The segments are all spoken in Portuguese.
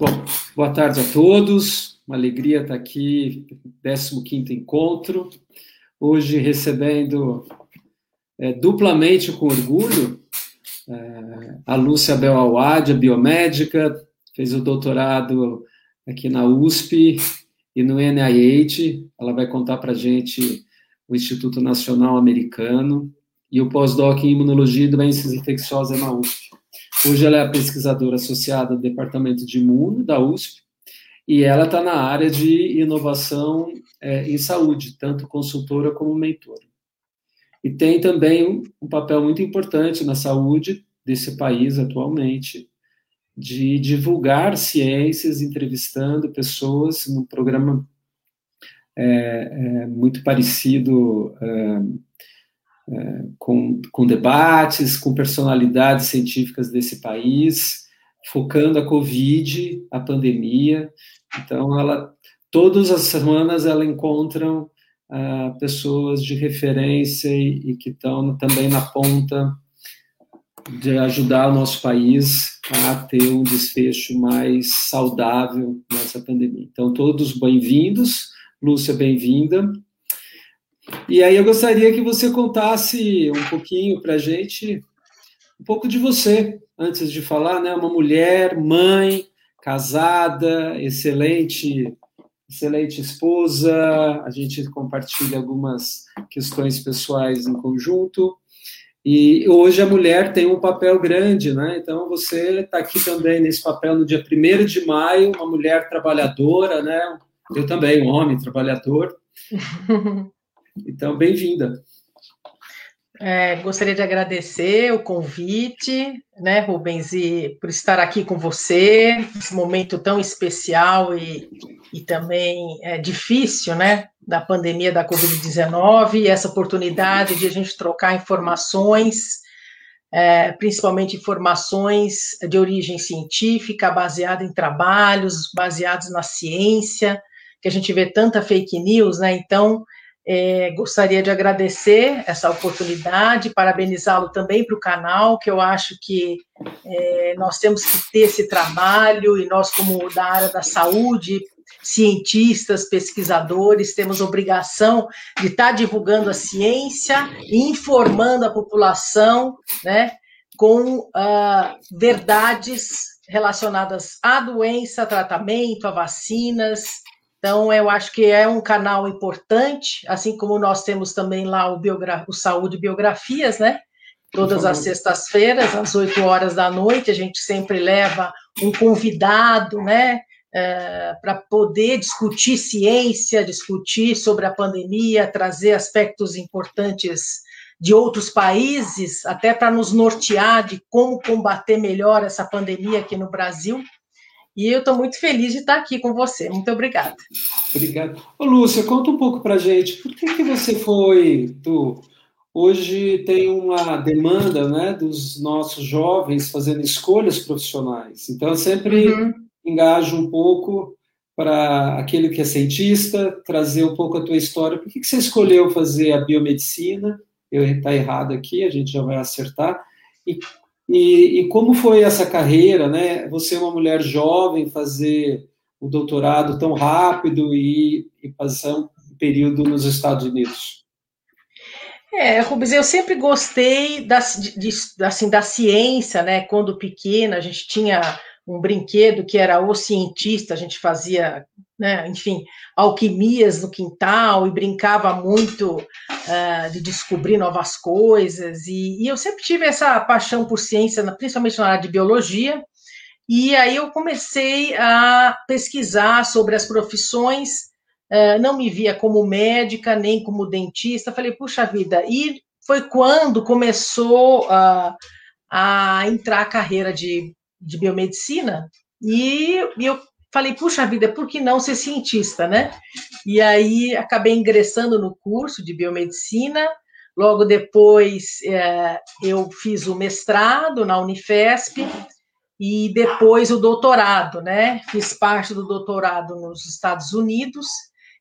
Bom, boa tarde a todos. Uma alegria estar aqui, 15º encontro. Hoje recebendo é, duplamente com orgulho é, a Lúcia Bel biomédica, fez o doutorado aqui na USP e no NIH. Ela vai contar para a gente o Instituto Nacional Americano e o pós-doc em Imunologia e Doenças Infecciosas na USP. Hoje ela é pesquisadora associada do Departamento de Imuno da USP e ela está na área de inovação é, em saúde, tanto consultora como mentora. E tem também um, um papel muito importante na saúde desse país atualmente, de divulgar ciências, entrevistando pessoas num programa é, é, muito parecido com, com debates, com personalidades científicas desse país, focando a Covid, a pandemia. Então, ela, todas as semanas ela encontram ah, pessoas de referência e, e que estão também na ponta de ajudar o nosso país a ter um desfecho mais saudável nessa pandemia. Então, todos bem-vindos. Lúcia, bem-vinda. E aí eu gostaria que você contasse um pouquinho para a gente, um pouco de você, antes de falar, né? Uma mulher, mãe, casada, excelente, excelente esposa. A gente compartilha algumas questões pessoais em conjunto. E hoje a mulher tem um papel grande, né? Então você está aqui também nesse papel no dia 1 de maio, uma mulher trabalhadora, né? Eu também, um homem trabalhador. Então, bem-vinda. É, gostaria de agradecer o convite, né, Rubens, e por estar aqui com você, nesse momento tão especial e, e também é, difícil, né, da pandemia da Covid-19, e essa oportunidade de a gente trocar informações, é, principalmente informações de origem científica, baseada em trabalhos, baseados na ciência, que a gente vê tanta fake news, né, então é, gostaria de agradecer essa oportunidade, parabenizá-lo também para o canal, que eu acho que é, nós temos que ter esse trabalho, e nós, como da área da saúde, cientistas, pesquisadores, temos obrigação de estar divulgando a ciência e informando a população né, com uh, verdades relacionadas à doença, tratamento, a vacinas, então, eu acho que é um canal importante, assim como nós temos também lá o, Biogra o Saúde Biografias, né? Todas as sextas-feiras, às 8 horas da noite, a gente sempre leva um convidado, né? É, para poder discutir ciência, discutir sobre a pandemia, trazer aspectos importantes de outros países, até para nos nortear de como combater melhor essa pandemia aqui no Brasil. E eu estou muito feliz de estar aqui com você. Muito obrigada. Obrigado. Ô, Lúcia, conta um pouco para a gente. Por que, que você foi do... Hoje tem uma demanda né, dos nossos jovens fazendo escolhas profissionais. Então, eu sempre uhum. engajo um pouco para aquele que é cientista, trazer um pouco a tua história. Por que, que você escolheu fazer a biomedicina? Eu está errado aqui, a gente já vai acertar. E e, e, como foi essa carreira, né? Você é uma mulher jovem, fazer o doutorado tão rápido e, e passar um período nos Estados Unidos. É, Rubens, eu sempre gostei da, de, assim, da ciência, né? Quando pequena, a gente tinha um brinquedo que era o cientista, a gente fazia, né, enfim, alquimias no quintal e brincava muito uh, de descobrir novas coisas. E, e, eu sempre tive essa paixão por ciência, principalmente na área de biologia. E aí eu comecei a pesquisar sobre as profissões, uh, não me via como médica, nem como dentista. Falei, puxa vida, e foi quando começou uh, a entrar a carreira de de biomedicina e, eu falei, puxa vida, por que não ser cientista, né? E aí acabei ingressando no curso de biomedicina. Logo depois é, eu fiz o mestrado na Unifesp e depois o doutorado, né? Fiz parte do doutorado nos Estados Unidos.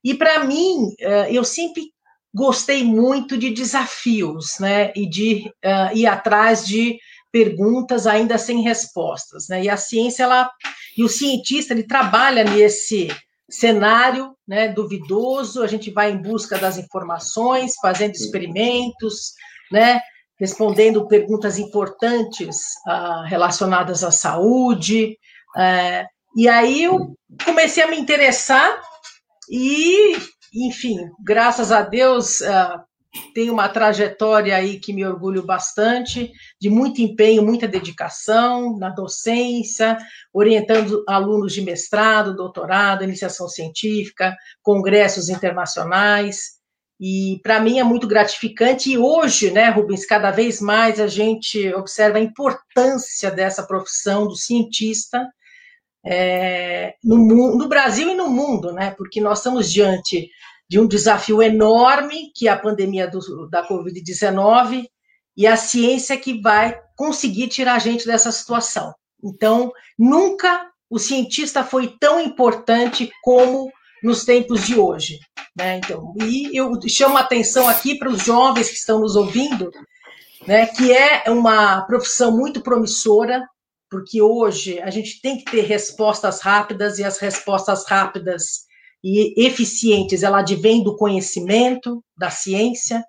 E para mim, é, eu sempre gostei muito de desafios, né? E de uh, ir atrás de perguntas ainda sem respostas, né? E a ciência ela E o cientista ele trabalha nesse cenário né, duvidoso, a gente vai em busca das informações, fazendo experimentos, né, respondendo perguntas importantes uh, relacionadas à saúde. Uh, e aí eu comecei a me interessar e, enfim, graças a Deus, uh, tenho uma trajetória aí que me orgulho bastante, de muito empenho, muita dedicação na docência, orientando alunos de mestrado, doutorado, iniciação científica, congressos internacionais. E para mim é muito gratificante. E hoje, né, Rubens, cada vez mais a gente observa a importância dessa profissão do cientista é, no, no Brasil e no mundo, né? Porque nós estamos diante de um desafio enorme, que é a pandemia do, da Covid-19, e a ciência que vai conseguir tirar a gente dessa situação. Então, nunca o cientista foi tão importante como nos tempos de hoje. Né? Então, e eu chamo a atenção aqui para os jovens que estão nos ouvindo, né, que é uma profissão muito promissora, porque hoje a gente tem que ter respostas rápidas e as respostas rápidas e eficientes, ela advém do conhecimento, da ciência,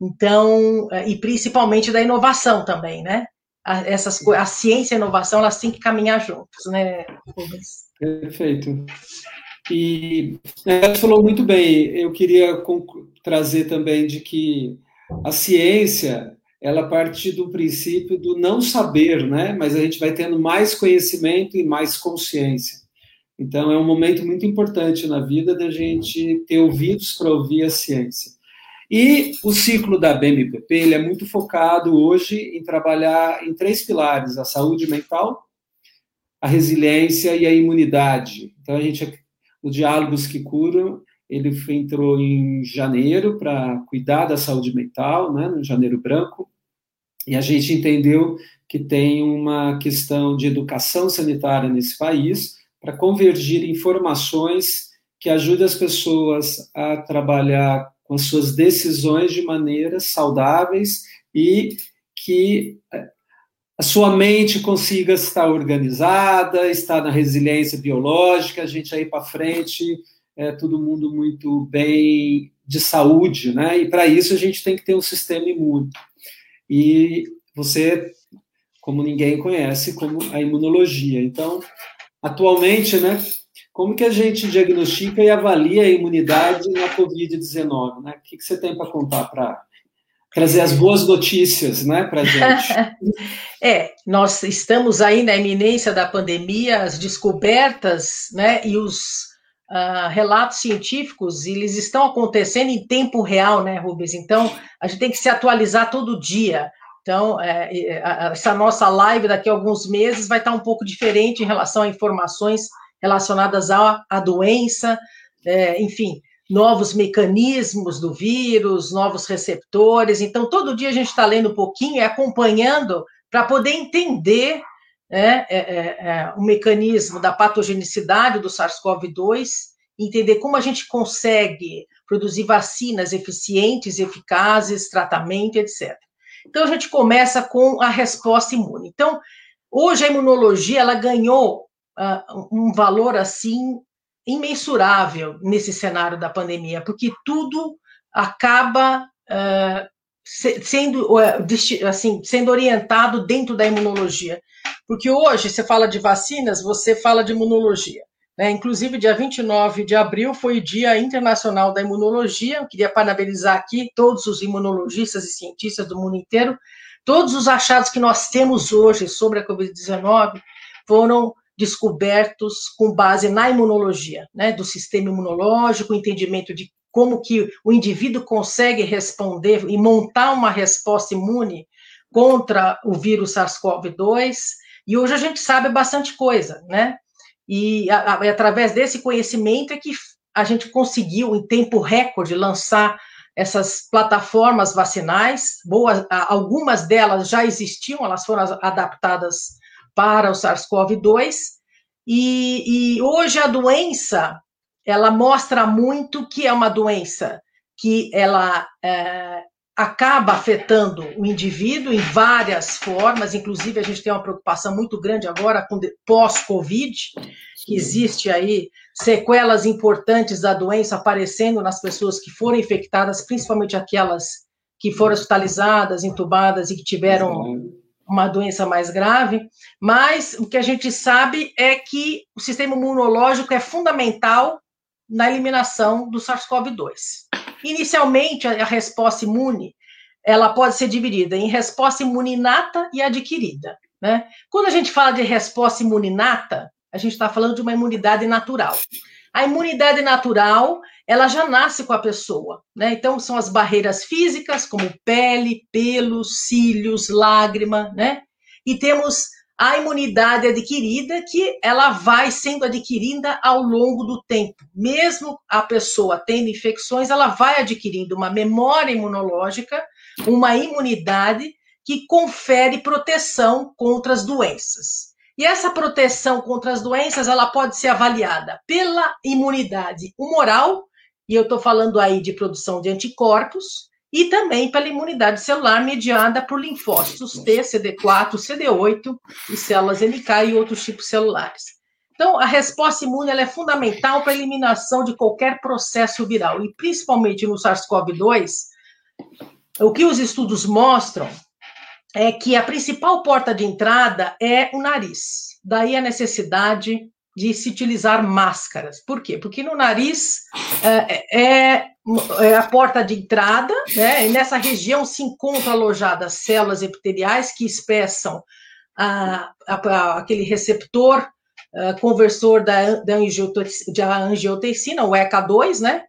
então, é, e principalmente da inovação também, né? A, essas, a ciência e a inovação, elas têm que caminhar juntos, né, Rubens? Perfeito. E você falou muito bem, eu queria trazer também de que a ciência, ela parte do princípio do não saber, né? Mas a gente vai tendo mais conhecimento e mais consciência. Então, é um momento muito importante na vida da gente ter ouvidos para ouvir a ciência. E o ciclo da BMPP ele é muito focado hoje em trabalhar em três pilares: a saúde mental, a resiliência e a imunidade. Então, a gente, o Diálogos que Curam, ele entrou em janeiro para cuidar da saúde mental, né, no janeiro branco, e a gente entendeu que tem uma questão de educação sanitária nesse país, para convergir informações que ajudem as pessoas a trabalhar com as suas decisões de maneiras saudáveis e que eh, a sua mente consiga estar organizada, estar na resiliência biológica, a gente aí para frente, é todo mundo muito bem de saúde, né? E para isso a gente tem que ter um sistema imune. E você, como ninguém conhece, como a imunologia. Então, atualmente, né? Como que a gente diagnostica e avalia a imunidade na Covid-19? Né? O que, que você tem para contar para trazer as boas notícias né, para a gente? é, nós estamos aí na iminência da pandemia, as descobertas né, e os uh, relatos científicos, eles estão acontecendo em tempo real, né, Rubens? Então, a gente tem que se atualizar todo dia. Então, é, essa nossa live daqui a alguns meses vai estar um pouco diferente em relação a informações relacionadas à, à doença, é, enfim, novos mecanismos do vírus, novos receptores. Então, todo dia a gente está lendo um pouquinho e acompanhando para poder entender né, é, é, é, o mecanismo da patogenicidade do SARS-CoV-2, entender como a gente consegue produzir vacinas eficientes, eficazes, tratamento, etc. Então, a gente começa com a resposta imune. Então, hoje a imunologia, ela ganhou uh, um valor, assim, imensurável nesse cenário da pandemia, porque tudo acaba uh, sendo, assim, sendo orientado dentro da imunologia. Porque hoje, você fala de vacinas, você fala de imunologia. Né? Inclusive, dia 29 de abril foi o Dia Internacional da Imunologia. Eu queria parabenizar aqui todos os imunologistas e cientistas do mundo inteiro. Todos os achados que nós temos hoje sobre a Covid-19 foram descobertos com base na imunologia, né, do sistema imunológico, entendimento de como que o indivíduo consegue responder e montar uma resposta imune contra o vírus SARS-CoV-2. E hoje a gente sabe bastante coisa, né? E a, a, através desse conhecimento é que a gente conseguiu, em tempo recorde, lançar essas plataformas vacinais. Boas, algumas delas já existiam, elas foram adaptadas para o SARS-CoV-2. E, e, hoje a doença ela mostra muito que é uma doença que ela é, acaba afetando o indivíduo em várias formas, inclusive a gente tem uma preocupação muito grande agora com pós-Covid, que existe aí sequelas importantes da doença aparecendo nas pessoas que foram infectadas, principalmente aquelas que foram hospitalizadas, entubadas e que tiveram uma doença mais grave, mas o que a gente sabe é que o sistema imunológico é fundamental na eliminação do SARS-CoV-2. Inicialmente, a resposta imune ela pode ser dividida em resposta imune inata e adquirida. Né? Quando a gente fala de resposta imune inata, a gente está falando de uma imunidade natural. A imunidade natural, ela já nasce com a pessoa, né? Então, são as barreiras físicas, como pele, pelos, cílios, lágrima, né? E temos a imunidade adquirida, que ela vai sendo adquirida ao longo do tempo. Mesmo a pessoa tendo infecções, ela vai adquirindo uma memória imunológica, uma imunidade que confere proteção contra as doenças. E essa proteção contra as doenças, ela pode ser avaliada pela imunidade humoral, e eu estou falando aí de produção de anticorpos, e também pela imunidade celular mediada por linfócitos T, CD4, CD8 e células NK e outros tipos celulares. Então, a resposta imune é fundamental para a eliminação de qualquer processo viral, e principalmente no SARS-CoV-2, o que os estudos mostram é que a principal porta de entrada é o nariz. Daí a necessidade de se utilizar máscaras. Por quê? Porque no nariz é, é, é a porta de entrada, né? E nessa região se encontram alojadas células epiteliais que expressam a, a, a, aquele receptor conversor da, da, angiotensina, o ECA2, né?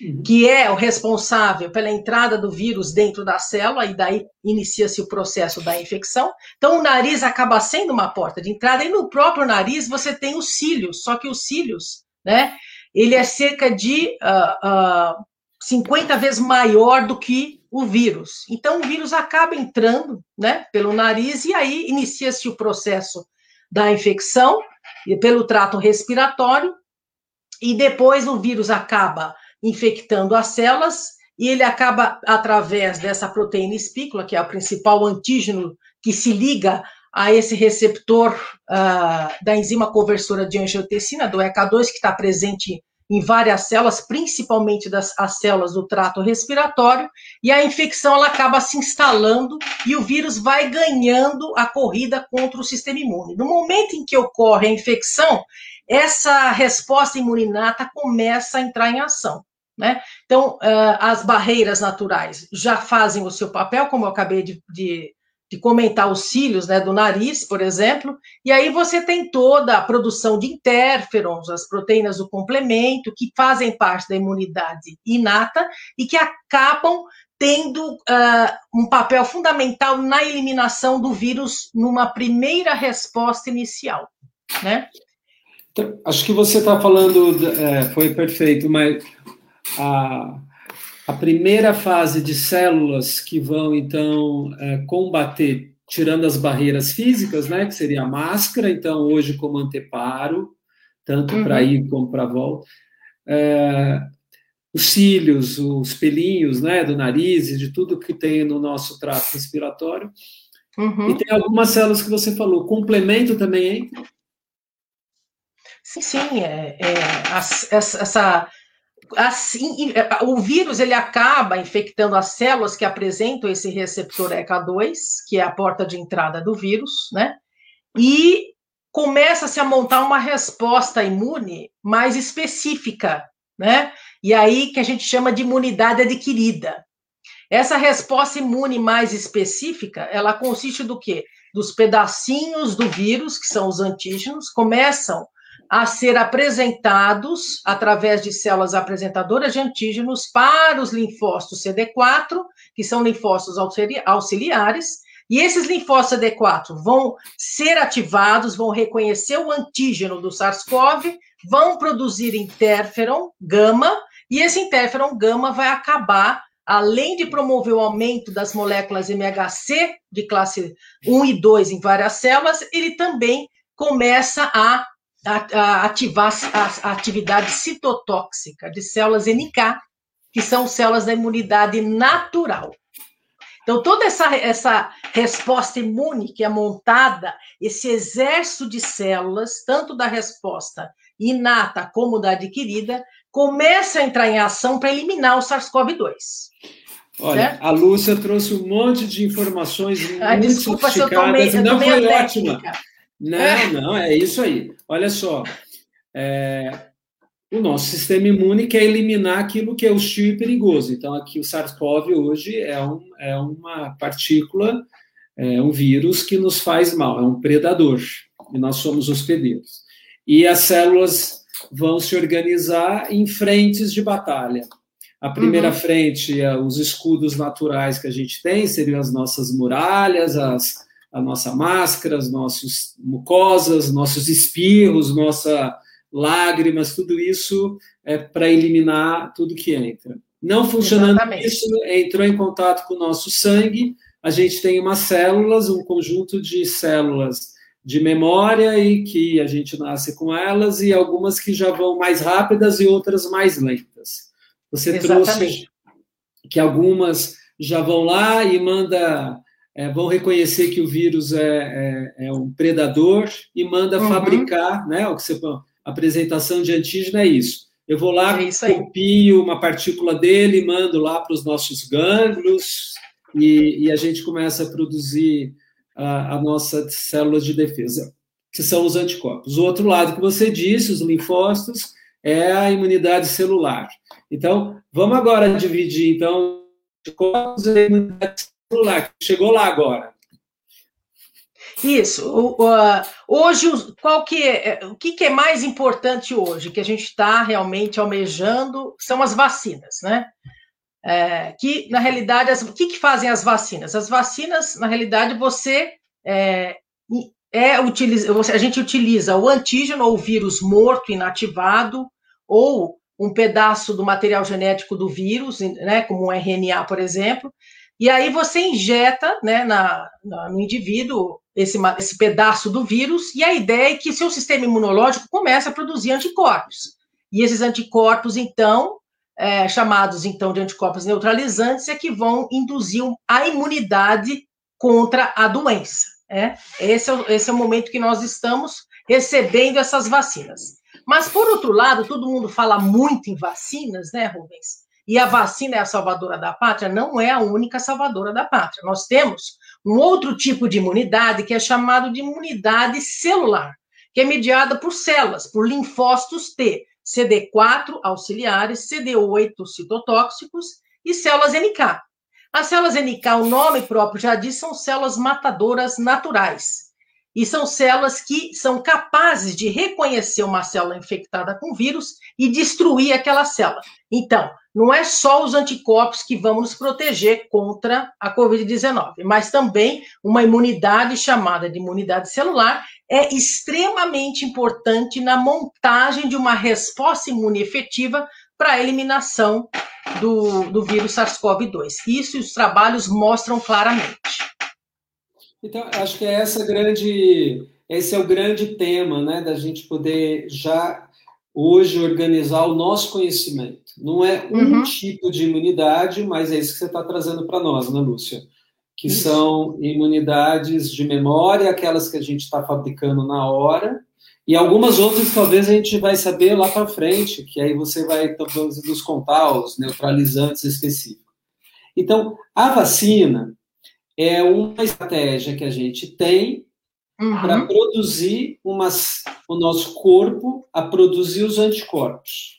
Uhum. que é o responsável pela entrada do vírus dentro da célula, e daí inicia-se o processo da infecção. Então, o nariz acaba sendo uma porta de entrada, e no próprio nariz você tem os cílios, só que os cílios, né, ele é cerca de uh, uh, 50 vezes maior do que o vírus. Então, o vírus acaba entrando, né, pelo nariz, e aí inicia-se o processo da infecção pelo trato respiratório, e depois o vírus acaba infectando as células, e ele acaba, através dessa proteína espícula, que é o principal antígeno que se liga a esse receptor uh, da enzima conversora de angiotensina, do ECA2, que está presente em várias células, principalmente das as células do trato respiratório, e a infecção ela acaba se instalando e o vírus vai ganhando a corrida contra o sistema imune. No momento em que ocorre a infecção, essa resposta imuninata começa a entrar em ação. Né? Então, uh, as barreiras naturais já fazem o seu papel, como eu acabei de, de, de, comentar, os cílios né, do nariz, por exemplo, e aí você tem toda a produção de interferons, as proteínas do complemento, que fazem parte da imunidade inata e que acabam tendo uh, um papel fundamental na eliminação do vírus numa primeira resposta inicial. Né? Então, acho que você está falando, é, foi perfeito, mas a, a primeira fase de células que vão, então, é, combater, tirando as barreiras físicas, né, que seria a máscara, então, hoje como anteparo, tanto uhum. para ir como para volta, é, os cílios, os pelinhos, né, do nariz e de tudo que tem no nosso trato respiratório. Uhum. E tem algumas células que você falou, complemento também entra? Sim, sim, é, é essa assim, é, o vírus ele acaba infectando as células que apresentam esse receptor ECA2, que é a porta de entrada do vírus, né? E começa-se a montar uma resposta imune mais específica, né? E aí que a gente chama de imunidade adquirida. Essa resposta imune mais específica, ela consiste do quê? Dos pedacinhos do vírus, que são os antígenos, começam a ser apresentados através de células apresentadoras de antígenos para os linfócitos CD4, que são linfócitos auxiliares, e esses linfócitos CD4 vão ser ativados, vão reconhecer o antígeno do SARS-CoV, vão produzir interferon gama, e esse interferon gama vai acabar, além de promover o aumento das moléculas MHC de classe 1 e 2 em várias células, ele também começa a ativar a, atividade citotóxica de células NK, que são células da imunidade natural. Então, toda essa, essa resposta imune que é montada, esse exército de células, tanto da resposta inata como da adquirida, começa a entrar em ação para eliminar o SARS-CoV-2. Olha, certo? a Lúcia trouxe um monte de informações Ai, muito desculpa, sofisticadas. Se eu tomei, não, foi ótima. Não, é. não, é isso aí. Olha só, é, o nosso sistema imune quer eliminar aquilo que é hostil e perigoso. Então, aqui o SARS-CoV hoje é, um, é uma partícula, é um vírus que nos faz mal, é um predador, e nós somos hospedeiros. E as células vão se organizar em frentes de batalha. A primeira uhum. frente, é os escudos naturais que a gente tem, seriam as nossas muralhas, as, a nossa máscara, as nossas mucosas, nossos espirros, nossa lágrimas, tudo isso é para eliminar tudo que entra. Não funcionando Exatamente. isso, entrou em contato com o nosso sangue, a gente tem umas células, um conjunto de células de memória e que a gente nasce com elas, e algumas que já vão mais rápidas e outras mais lentas. Você Exatamente. trouxe que algumas já vão lá e manda é, vão reconhecer que o vírus é, é, é um predador e manda uhum. fabricar, né? O que você apresentação de antígeno é isso. Eu vou lá, é copio uma partícula dele, mando lá para os nossos gânglios e, e, a gente começa a produzir a, a nossa célula de defesa, que são os anticorpos. O outro lado que você disse, os linfócitos, é a imunidade celular. Então, vamos agora dividir então anticorpos e a imunidade celular. Chegou lá agora. Isso. hoje, qual que é, é, o que, é mais importante hoje, que a gente está realmente almejando, são as vacinas, né? É, que, na realidade, as, o que, que fazem as vacinas? As vacinas, na realidade, você é, é utiliza, a gente utiliza o antígeno ou o vírus morto, inativado, ou um pedaço do material genético do vírus, né, como um RNA, por exemplo, e aí você injeta né, na, na, no indivíduo esse, esse pedaço do vírus, e a ideia é que seu sistema imunológico comece a produzir anticorpos. E esses anticorpos, então, é, chamados então de anticorpos neutralizantes, é que vão induzir a imunidade contra a doença. É? Esse, é, esse é o momento que nós estamos recebendo essas vacinas. Mas, por outro lado, todo mundo fala muito em vacinas, né, Rubens? E a vacina é a salvadora da pátria? Não é a única salvadora da pátria. Nós temos um outro tipo de imunidade que é chamado de imunidade celular, que é mediada por células, por linfócitos T, CD4 auxiliares, CD8 citotóxicos e células NK. As células NK, o nome próprio já diz, são células matadoras naturais. E são células que são capazes de reconhecer uma célula infectada com vírus e destruir aquela célula. Então, não é só os anticorpos que vão nos proteger contra a Covid-19, mas também uma imunidade chamada de imunidade celular é extremamente importante na montagem de uma resposta imune efetiva para a eliminação do, do vírus SARS-CoV-2. Isso os trabalhos mostram claramente. Então, acho que é essa grande, esse é o grande tema, né, da gente poder já hoje organizar o nosso conhecimento. Não é um uhum. tipo de imunidade, mas é isso que você está trazendo para nós, né, Lúcia? Que isso. são imunidades de memória, aquelas que a gente está fabricando na hora, e algumas outras talvez a gente vai saber lá para frente, que aí você vai talvez nos contar os neutralizantes específicos. Então, a vacina é uma estratégia que a gente tem uhum. para produzir umas, o nosso corpo a produzir os anticorpos.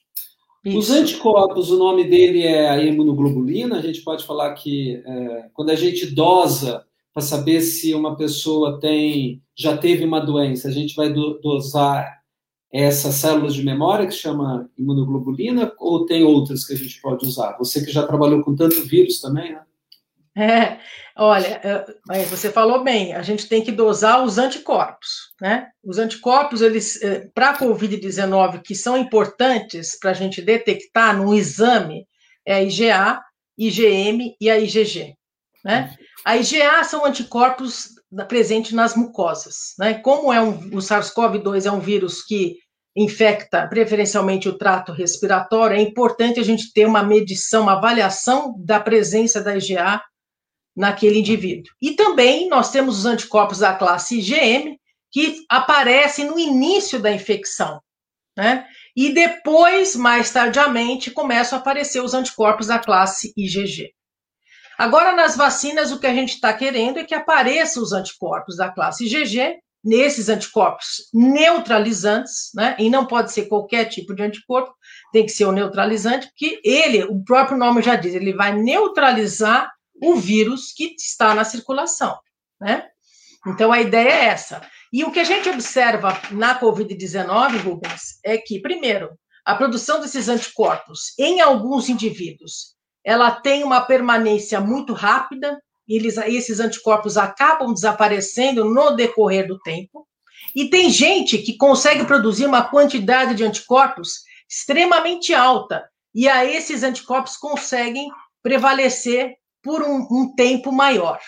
Isso. Os anticorpos, o nome dele é a imunoglobulina. A gente pode falar que é, quando a gente dosa para saber se uma pessoa tem já teve uma doença, a gente vai do, dosar essas células de memória que chama imunoglobulina ou tem outras que a gente pode usar? Você que já trabalhou com tanto vírus também, né? É, olha, é, você falou bem, a gente tem que dosar os anticorpos, né? Os anticorpos, eles, é, para a Covid-19, que são importantes para a gente detectar num exame, é a IgA, IgM e a IgG, né? A IgA são anticorpos presentes nas mucosas, né? Como é um, o SARS-CoV-2 é um vírus que infecta preferencialmente o trato respiratório, é importante a gente ter uma medição, uma avaliação da presença da IgA naquele indivíduo. E também nós temos os anticorpos da classe IgM, que aparecem no início da infecção, né? E depois, mais tardiamente, começam a aparecer os anticorpos da classe IgG. Agora, nas vacinas, o que a gente está querendo é que apareçam os anticorpos da classe IgG, nesses anticorpos neutralizantes, né? E não pode ser qualquer tipo de anticorpo, tem que ser o neutralizante, porque ele, o próprio nome já diz, ele vai neutralizar o vírus que está na circulação, né? Então a ideia é essa. E o que a gente observa na Covid-19, Rubens, é que, primeiro, a produção desses anticorpos em alguns indivíduos, ela tem uma permanência muito rápida, eles, esses anticorpos acabam desaparecendo no decorrer do tempo. E tem gente que consegue produzir uma quantidade de anticorpos extremamente alta, e a esses anticorpos conseguem prevalecer por um, um tempo maior.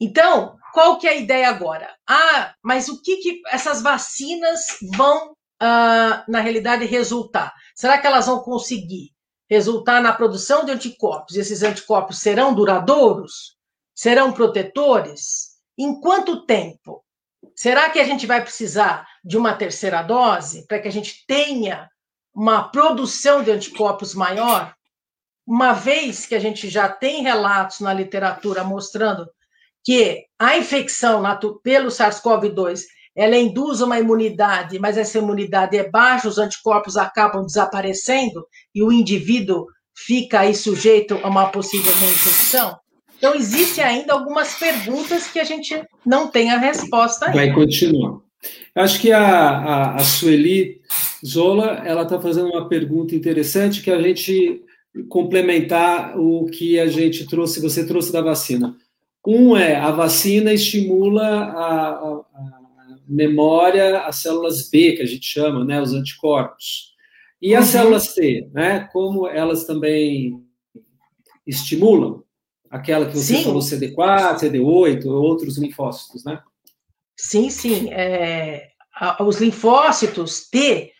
Então, qual que é a ideia agora? Ah, mas o que, que essas vacinas vão, ah, na realidade, resultar? Será que elas vão conseguir resultar na produção de anticorpos? Esses anticorpos serão duradouros? Serão protetores? Em quanto tempo? Será que a gente vai precisar de uma terceira dose para que a gente tenha uma produção de anticorpos maior? Uma vez que a gente já tem relatos na literatura mostrando que a infecção pelo SARS-CoV-2 ela induz uma imunidade, mas essa imunidade é baixa, os anticorpos acabam desaparecendo e o indivíduo fica aí sujeito a uma possível reinfecção. Então, existem ainda algumas perguntas que a gente não tem a resposta ainda. Vai continuar. Acho que a, a, a Sueli Zola ela está fazendo uma pergunta interessante que a gente complementar o que a gente trouxe, você trouxe da vacina. Um é a vacina estimula a, a, a memória, as células B, que a gente chama, né, os anticorpos. E as uhum. células T, né, como elas também estimulam aquela que você sim. falou, CD4, CD8, outros linfócitos, né? Sim, sim. É, os linfócitos T,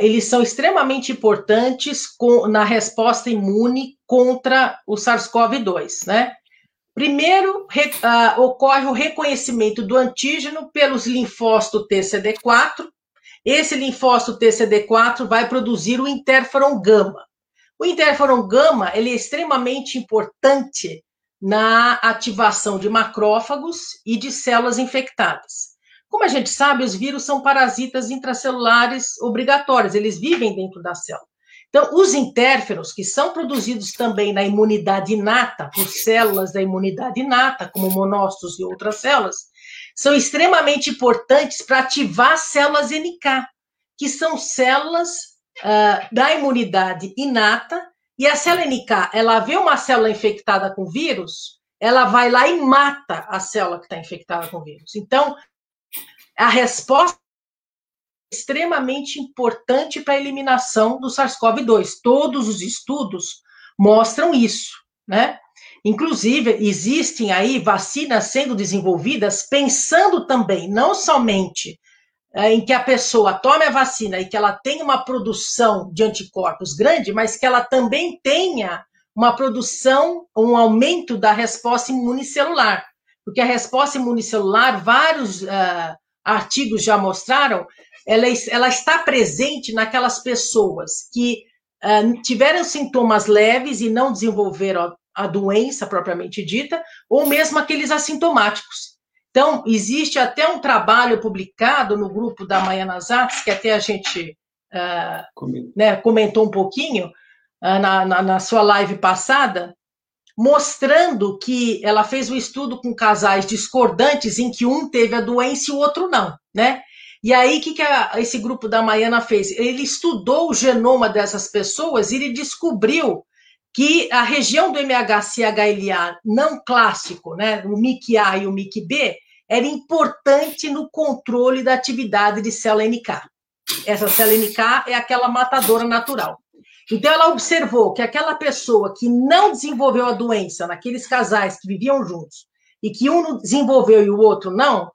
eles são extremamente importantes com, na resposta imune contra o SARS-CoV-2, né? Primeiro, re, uh, ocorre o reconhecimento do antígeno pelos linfócitos TCD4. Esse linfócito TCD4 vai produzir o interferon gama. O interferon gama ele é extremamente importante na ativação de macrófagos e de células infectadas. Como a gente sabe, os vírus são parasitas intracelulares obrigatórios, eles vivem dentro da célula. Então, os interferons, que são produzidos também na imunidade inata, por células da imunidade inata, como monócitos e outras células, são extremamente importantes para ativar células NK, que são células uh, da imunidade inata, e a célula NK, ela vê uma célula infectada com vírus, ela vai lá e mata a célula que está infectada com vírus. Então, a resposta extremamente importante para a eliminação do SARS-CoV-2. Todos os estudos mostram isso, né? Inclusive, existem aí vacinas sendo desenvolvidas pensando também, não somente é, em que a pessoa tome a vacina e que ela tenha uma produção de anticorpos grande, mas que ela também tenha uma produção, um aumento da resposta imunicelular. Porque a resposta imunicelular, vários uh, artigos já mostraram, ela, ela está presente naquelas pessoas que uh, tiveram sintomas leves e não desenvolveram a, a doença propriamente dita, ou mesmo aqueles assintomáticos. Então, existe até um trabalho publicado no grupo da Maiana Zatz, que até a gente uh, né, comentou um pouquinho uh, na, na, na, sua live passada, mostrando que ela fez um estudo com casais discordantes em que um teve a doença e o outro não, né? E aí, o que, que a, esse grupo da Maiana fez? Ele estudou o genoma dessas pessoas e ele descobriu que a região do MHC-HLA não clássico, né, o MIC-A e o MIC-B, era importante no controle da atividade de célula NK. Essa célula NK é aquela matadora natural. Então, ela observou que aquela pessoa que não desenvolveu a doença naqueles casais que viviam juntos, e que um desenvolveu e o outro não,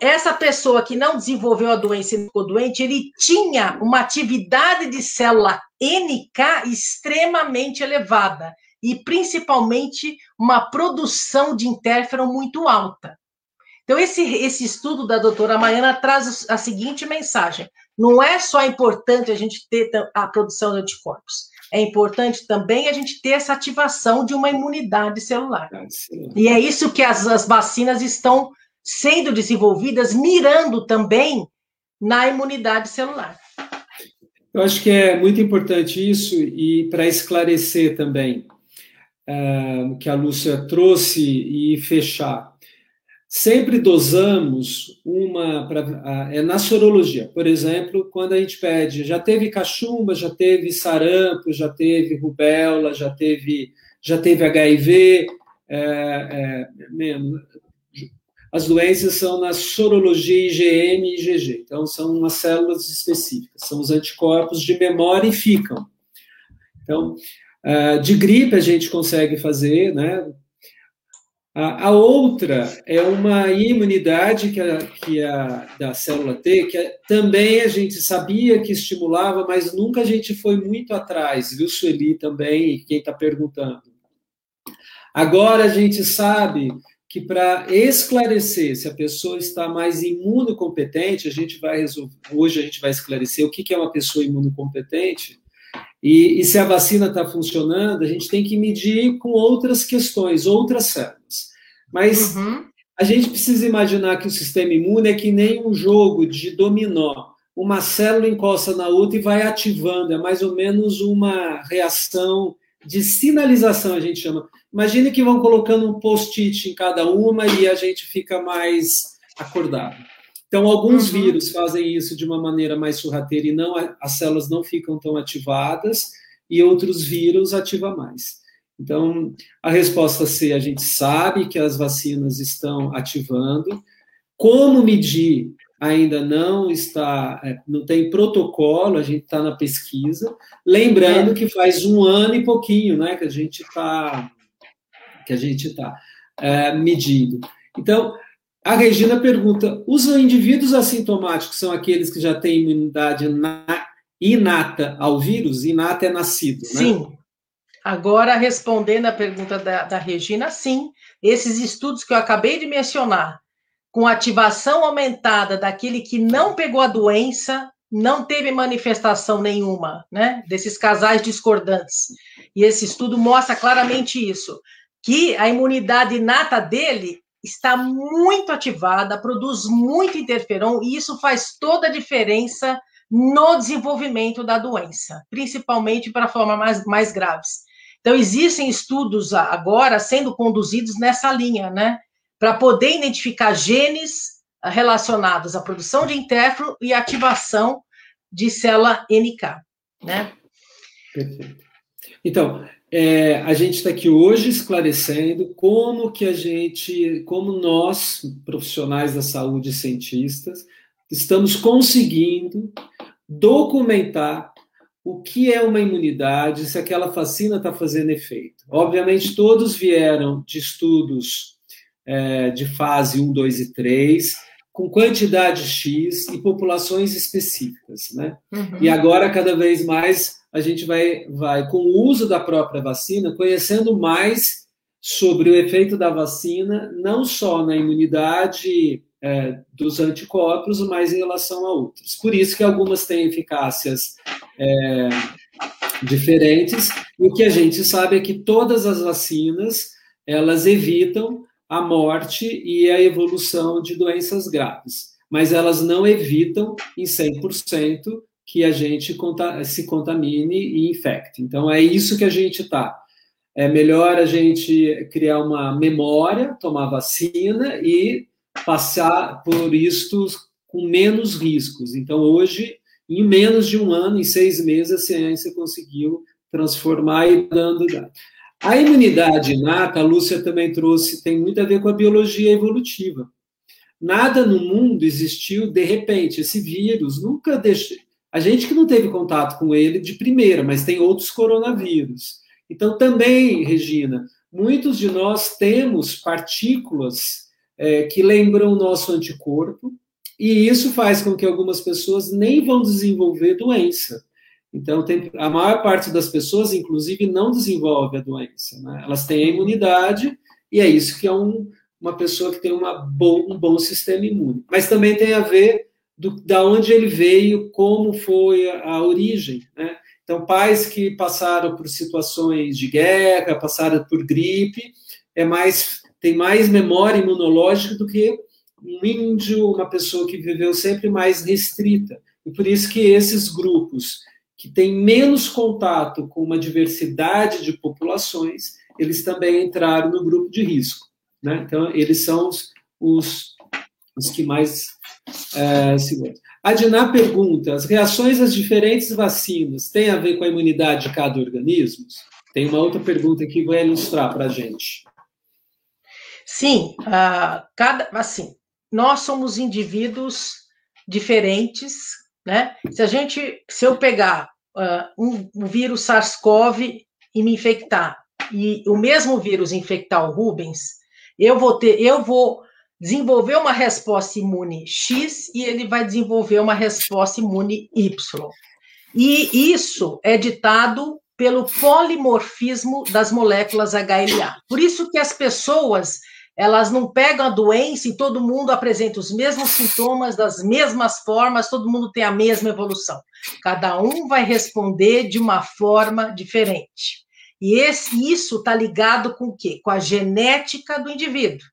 essa pessoa que não desenvolveu a doença e ficou doente, ele tinha uma atividade de célula NK extremamente elevada. e principalmente uma produção de interferon muito alta. Então, esse, esse estudo da doutora Maiana traz a seguinte mensagem: não é só importante a gente ter a produção de anticorpos, é importante também a gente ter essa ativação de uma imunidade celular. E é isso que as, as vacinas estão sendo desenvolvidas, mirando também na imunidade celular. Eu acho que é muito importante isso, e para esclarecer também, uh, que a Lúcia trouxe e fechar. Sempre dosamos uma. Pra, é na sorologia, por exemplo, quando a gente pede, já teve cachumba, já teve sarampo, já teve rubéola, já teve, já teve HIV, é, é, mesmo, as doenças são na sorologia IgM e IgG. Então, são umas células específicas, são os anticorpos de memória e ficam. Então, ah, de gripe a gente consegue fazer, né? A, outra é uma imunidade que a, que a da célula T, que também a gente sabia que estimulava, mas nunca a gente foi muito atrás, viu, Sueli, também, e quem está perguntando. Agora a gente sabe que para esclarecer se a pessoa está mais imunocompetente, a gente vai resolver, hoje a gente vai esclarecer o que é uma pessoa imunocompetente, e, e se a vacina está funcionando, a gente tem que medir com outras questões, outras células. Mas uhum. a gente precisa imaginar que o sistema imune é que nem um jogo de dominó. Uma célula encosta na outra e vai ativando, é mais ou menos uma reação de sinalização, a gente chama. Imagine que vão colocando um post-it em cada uma e a gente fica mais acordado. Então, alguns uhum. vírus fazem isso de uma maneira mais sorrateira e não as células não ficam tão ativadas, e outros vírus ativam mais. Então, a resposta C, a gente sabe que as vacinas estão ativando. Como medir ainda não está, é, não tem protocolo, a gente está na pesquisa. Lembrando é. que faz um ano e pouquinho, né, que a gente está que a gente está é, medindo. Então, a Regina pergunta: os indivíduos assintomáticos são aqueles que já têm imunidade inata ao vírus? Inata é nascido, né? Sim. Agora, respondendo a pergunta da, da Regina, sim. Esses estudos que eu acabei de mencionar, com ativação aumentada daquele que não pegou a doença, não teve manifestação nenhuma, né? Desses casais discordantes. E esse estudo mostra claramente isso que a imunidade inata dele está muito ativada, produz muito interferon, e isso faz toda a diferença no desenvolvimento da doença, principalmente para formas mais, mais graves. Então, existem estudos agora sendo conduzidos nessa linha, né? Para poder identificar genes relacionados à produção de interferon e ativação de célula NK, né? Perfeito. Então, é, a gente está aqui hoje esclarecendo como que a gente, como nós, profissionais da saúde, cientistas, estamos conseguindo documentar o que é uma imunidade, se aquela vacina está fazendo efeito. Obviamente, todos vieram de estudos é, de fase 1, 2 e 3, com quantidade X e populações específicas, né? Uhum. E agora, cada vez mais, a gente vai, vai, com o uso da própria vacina, conhecendo mais sobre o efeito da vacina, não só na imunidade é, dos anticorpos, mas em relação a outros. Por isso que algumas têm eficácias é, diferentes, e o que a gente sabe é que todas as vacinas, elas evitam a morte e a evolução de doenças graves, mas elas não evitam em 100% que a gente se contamine e infecte. Então, é isso que a gente está. É melhor a gente criar uma memória, tomar vacina e passar por isto com menos riscos. Então, hoje, em menos de um ano, em seis meses, a ciência conseguiu transformar e dando. A imunidade inata, a Lúcia também trouxe, tem muito a ver com a biologia evolutiva. Nada no mundo existiu de repente. Esse vírus nunca deixou a gente que não teve contato com ele de primeira, mas tem outros coronavírus. Então, também, Regina, muitos de nós temos partículas é, que lembram o nosso anticorpo, e isso faz com que algumas pessoas nem vão desenvolver doença. Então, tem, a maior parte das pessoas, inclusive, não desenvolve a doença. Né? Elas têm a imunidade, e é isso que é um, uma pessoa que tem uma bom, um bom sistema imune. Mas também tem a ver do, da onde ele veio, como foi a, a origem. Né? Então, pais que passaram por situações de guerra, passaram por gripe, é mais tem mais memória imunológica do que um índio, uma pessoa que viveu sempre mais restrita. E por isso que esses grupos que têm menos contato com uma diversidade de populações, eles também entraram no grupo de risco. Né? Então, eles são os, os, os que mais é, se A Diná pergunta: as reações às diferentes vacinas têm a ver com a imunidade de cada organismo? Tem uma outra pergunta que vai ilustrar para a gente. Sim, uh, cada, assim, nós somos indivíduos diferentes, né? Se a gente, se eu pegar uh, um, um vírus SARS-CoV e me infectar, e o mesmo vírus infectar o Rubens, eu vou ter, eu vou desenvolver uma resposta imune X e ele vai desenvolver uma resposta imune Y. E isso é ditado pelo polimorfismo das moléculas HLA. Por isso que as pessoas elas não pegam a doença e todo mundo apresenta os mesmos sintomas, das mesmas formas, todo mundo tem a mesma evolução. Cada um vai responder de uma forma diferente. E esse, isso está ligado com o quê? Com a genética do indivíduo.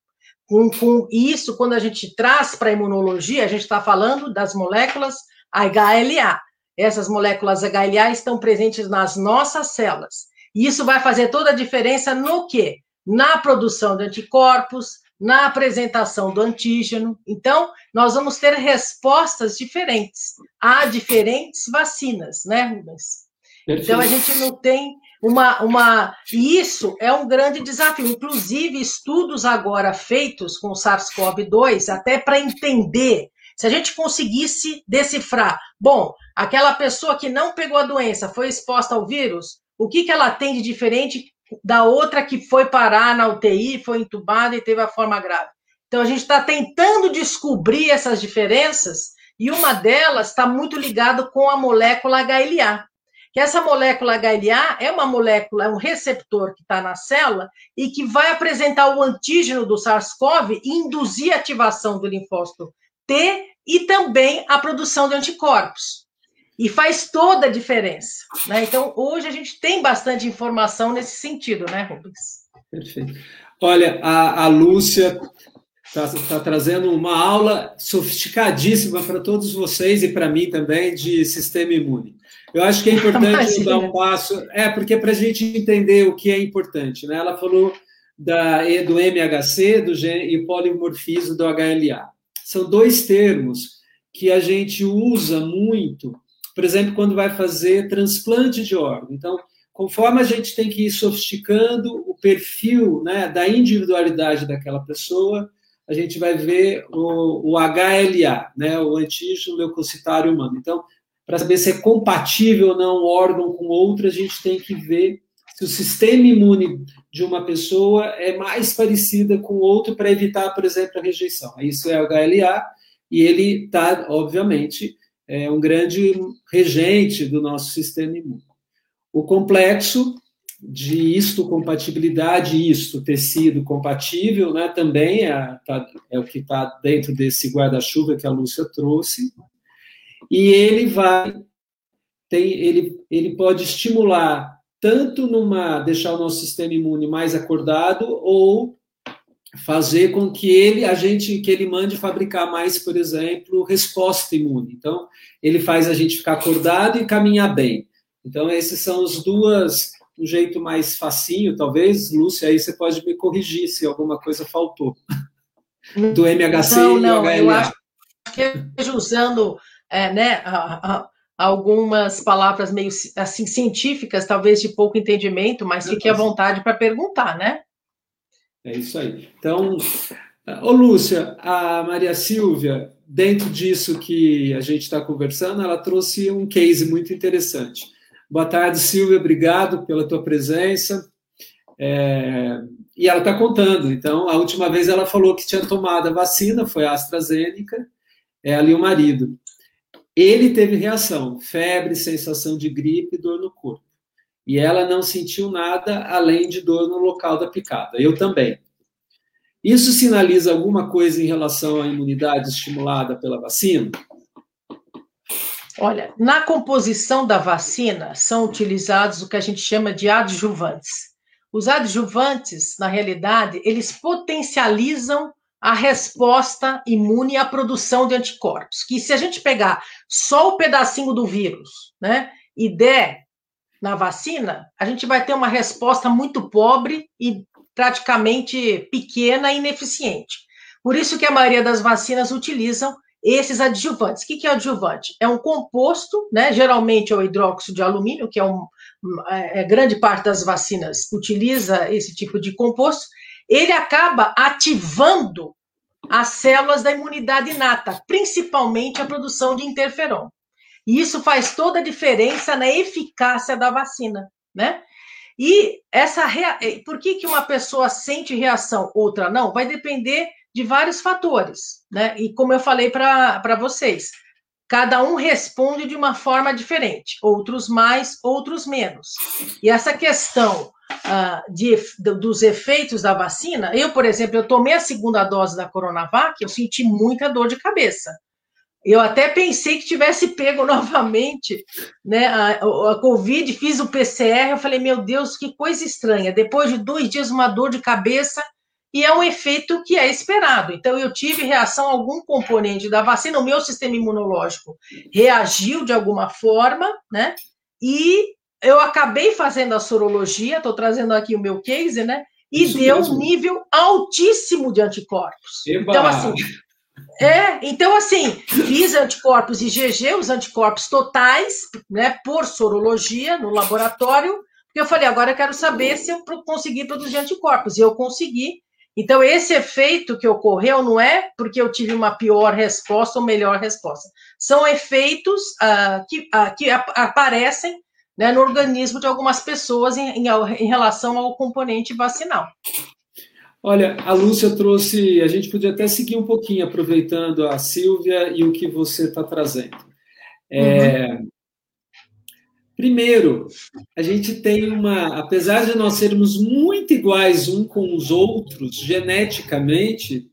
Com, com isso, quando a gente traz para a imunologia, a gente está falando das moléculas HLA. Essas moléculas HLA estão presentes nas nossas células. E isso vai fazer toda a diferença no quê? Na produção de anticorpos, na apresentação do antígeno. Então, nós vamos ter respostas diferentes a diferentes vacinas, né, Rubens? Então, a gente não tem uma, uma. E isso é um grande desafio. Inclusive, estudos agora feitos com o SARS-CoV-2, até para entender. Se a gente conseguisse decifrar, bom, aquela pessoa que não pegou a doença foi exposta ao vírus, o que, que ela tem de diferente da outra que foi parar na UTI, foi entubada e teve a forma grave? Então, a gente está tentando descobrir essas diferenças e uma delas está muito ligada com a molécula HLA que essa molécula HLA é uma molécula, é um receptor que está na célula e que vai apresentar o antígeno do SARS-CoV e induzir a ativação do linfócito T e também a produção de anticorpos. E faz toda a diferença. Né? Então, hoje a gente tem bastante informação nesse sentido, né, Rubens? Perfeito. Olha, a, a Lúcia está tá trazendo uma aula sofisticadíssima para todos vocês e para mim também de sistema imune. Eu acho que é importante dar um passo, é porque para a gente entender o que é importante, né? Ela falou da, do MHC do e polimorfismo do HLA. São dois termos que a gente usa muito, por exemplo, quando vai fazer transplante de órgão. Então, conforme a gente tem que ir sofisticando o perfil né, da individualidade daquela pessoa, a gente vai ver o, o HLA, né, o antígeno leucocitário humano. Então, para saber se é compatível ou não um órgão com outro, a gente tem que ver se o sistema imune de uma pessoa é mais parecida com o outro para evitar, por exemplo, a rejeição. Isso é o HLA, e ele está, obviamente, é um grande regente do nosso sistema imune. O complexo de histocompatibilidade e isto tecido compatível, né, também é, tá, é o que está dentro desse guarda-chuva que a Lúcia trouxe, e ele vai tem ele ele pode estimular tanto numa deixar o nosso sistema imune mais acordado ou fazer com que ele a gente que ele mande fabricar mais, por exemplo, resposta imune. Então, ele faz a gente ficar acordado e caminhar bem. Então, esses são os duas um jeito mais facinho, talvez, Lúcia, aí você pode me corrigir se alguma coisa faltou. Do MHC não, não, e o HLA. Eu acho que usando é, né, a, a, algumas palavras meio assim científicas, talvez de pouco entendimento, mas fique à vontade para perguntar, né? É isso aí. Então, ô Lúcia, a Maria Silvia, dentro disso que a gente está conversando, ela trouxe um case muito interessante. Boa tarde, Silvia, obrigado pela tua presença. É, e ela está contando. Então, a última vez ela falou que tinha tomado a vacina, foi a AstraZeneca, ela e o marido. ele teve reação, febre, sensação de gripe, dor no corpo. E ela não sentiu nada além de dor no local da picada. Eu também. Isso sinaliza alguma coisa em relação à imunidade estimulada pela vacina? Olha, na composição da vacina são utilizados o que a gente chama de adjuvantes. Os adjuvantes, na realidade, eles potencializam a resposta imune à produção de anticorpos. Que se a gente pegar só o pedacinho do vírus, né, e der na vacina, a gente vai ter uma resposta muito pobre e praticamente pequena e ineficiente. Por isso que a maioria das vacinas utilizam esses adjuvantes. O que é adjuvante? É um composto, né? Geralmente é o hidróxido de alumínio, que é um é, é, grande parte das vacinas utiliza esse tipo de composto. Ele acaba ativando as células da imunidade inata, principalmente a produção de interferon. E isso faz toda a diferença na eficácia da vacina, né? E essa rea... por que, que uma pessoa sente reação, outra não? Vai depender de vários fatores, né? E como eu falei para vocês, cada um responde de uma forma diferente, outros mais, outros menos. E essa questão uh, de, dos efeitos da vacina, eu, por exemplo, eu tomei a segunda dose da Coronavac, eu senti muita dor de cabeça. Eu até pensei que tivesse pego novamente né, a, a Covid, fiz o PCR, eu falei, meu Deus, que coisa estranha. Depois de dois dias, uma dor de cabeça, e é um efeito que é esperado. Então, eu tive reação a algum componente da vacina, o meu sistema imunológico reagiu de alguma forma, né? E eu acabei fazendo a sorologia, estou trazendo aqui o meu case, né? E Isso deu mesmo. um nível altíssimo de anticorpos. Eba. Então, assim, é, então assim, fiz anticorpos IgG, os anticorpos totais, né, por sorologia no laboratório, porque eu falei, agora eu quero saber se eu consegui produzir anticorpos, e eu consegui. Então, esse efeito que ocorreu não é porque eu tive uma pior resposta ou melhor resposta. São efeitos uh, que, uh, que ap aparecem né, no organismo de algumas pessoas em, em, em relação ao componente vacinal. Olha, a Lúcia trouxe, a gente podia até seguir um pouquinho, aproveitando a Silvia e o que você está trazendo. É, uhum. Primeiro, a gente tem uma, apesar de nós sermos muito iguais um com os outros, geneticamente,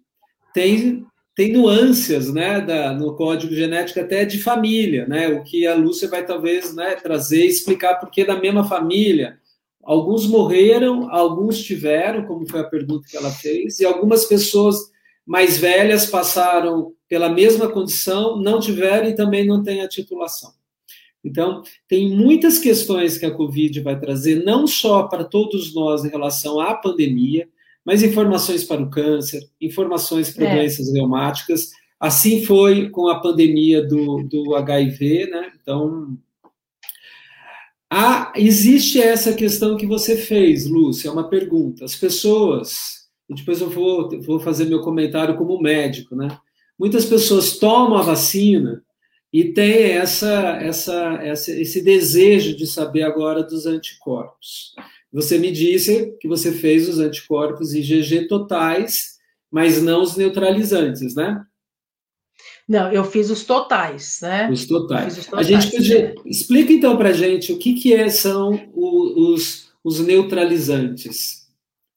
tem, tem nuances né, da, no código genético até de família, né, o que a Lúcia vai talvez né, trazer e explicar porque da mesma família Alguns morreram, alguns tiveram, como foi a pergunta que ela fez, e algumas pessoas mais velhas passaram pela mesma condição, não tiveram e também não têm a titulação. Então, tem muitas questões que a Covid vai trazer, não só para todos nós em relação à pandemia, mas informações para o câncer, informações para é. doenças reumáticas. Assim foi com a pandemia do, do HIV, né? Então, ah, existe essa questão que você fez, Lúcia, é uma pergunta. As pessoas, e depois eu vou, vou fazer meu comentário como médico, né? Muitas pessoas tomam a vacina e têm essa, essa, essa, esse desejo de saber agora dos anticorpos. Você me disse que você fez os anticorpos IgG totais, mas não os neutralizantes, né? Não, eu fiz os totais, né? Os totais. Os totais. A gente podia... Explica então para gente o que, que é, são os, os neutralizantes.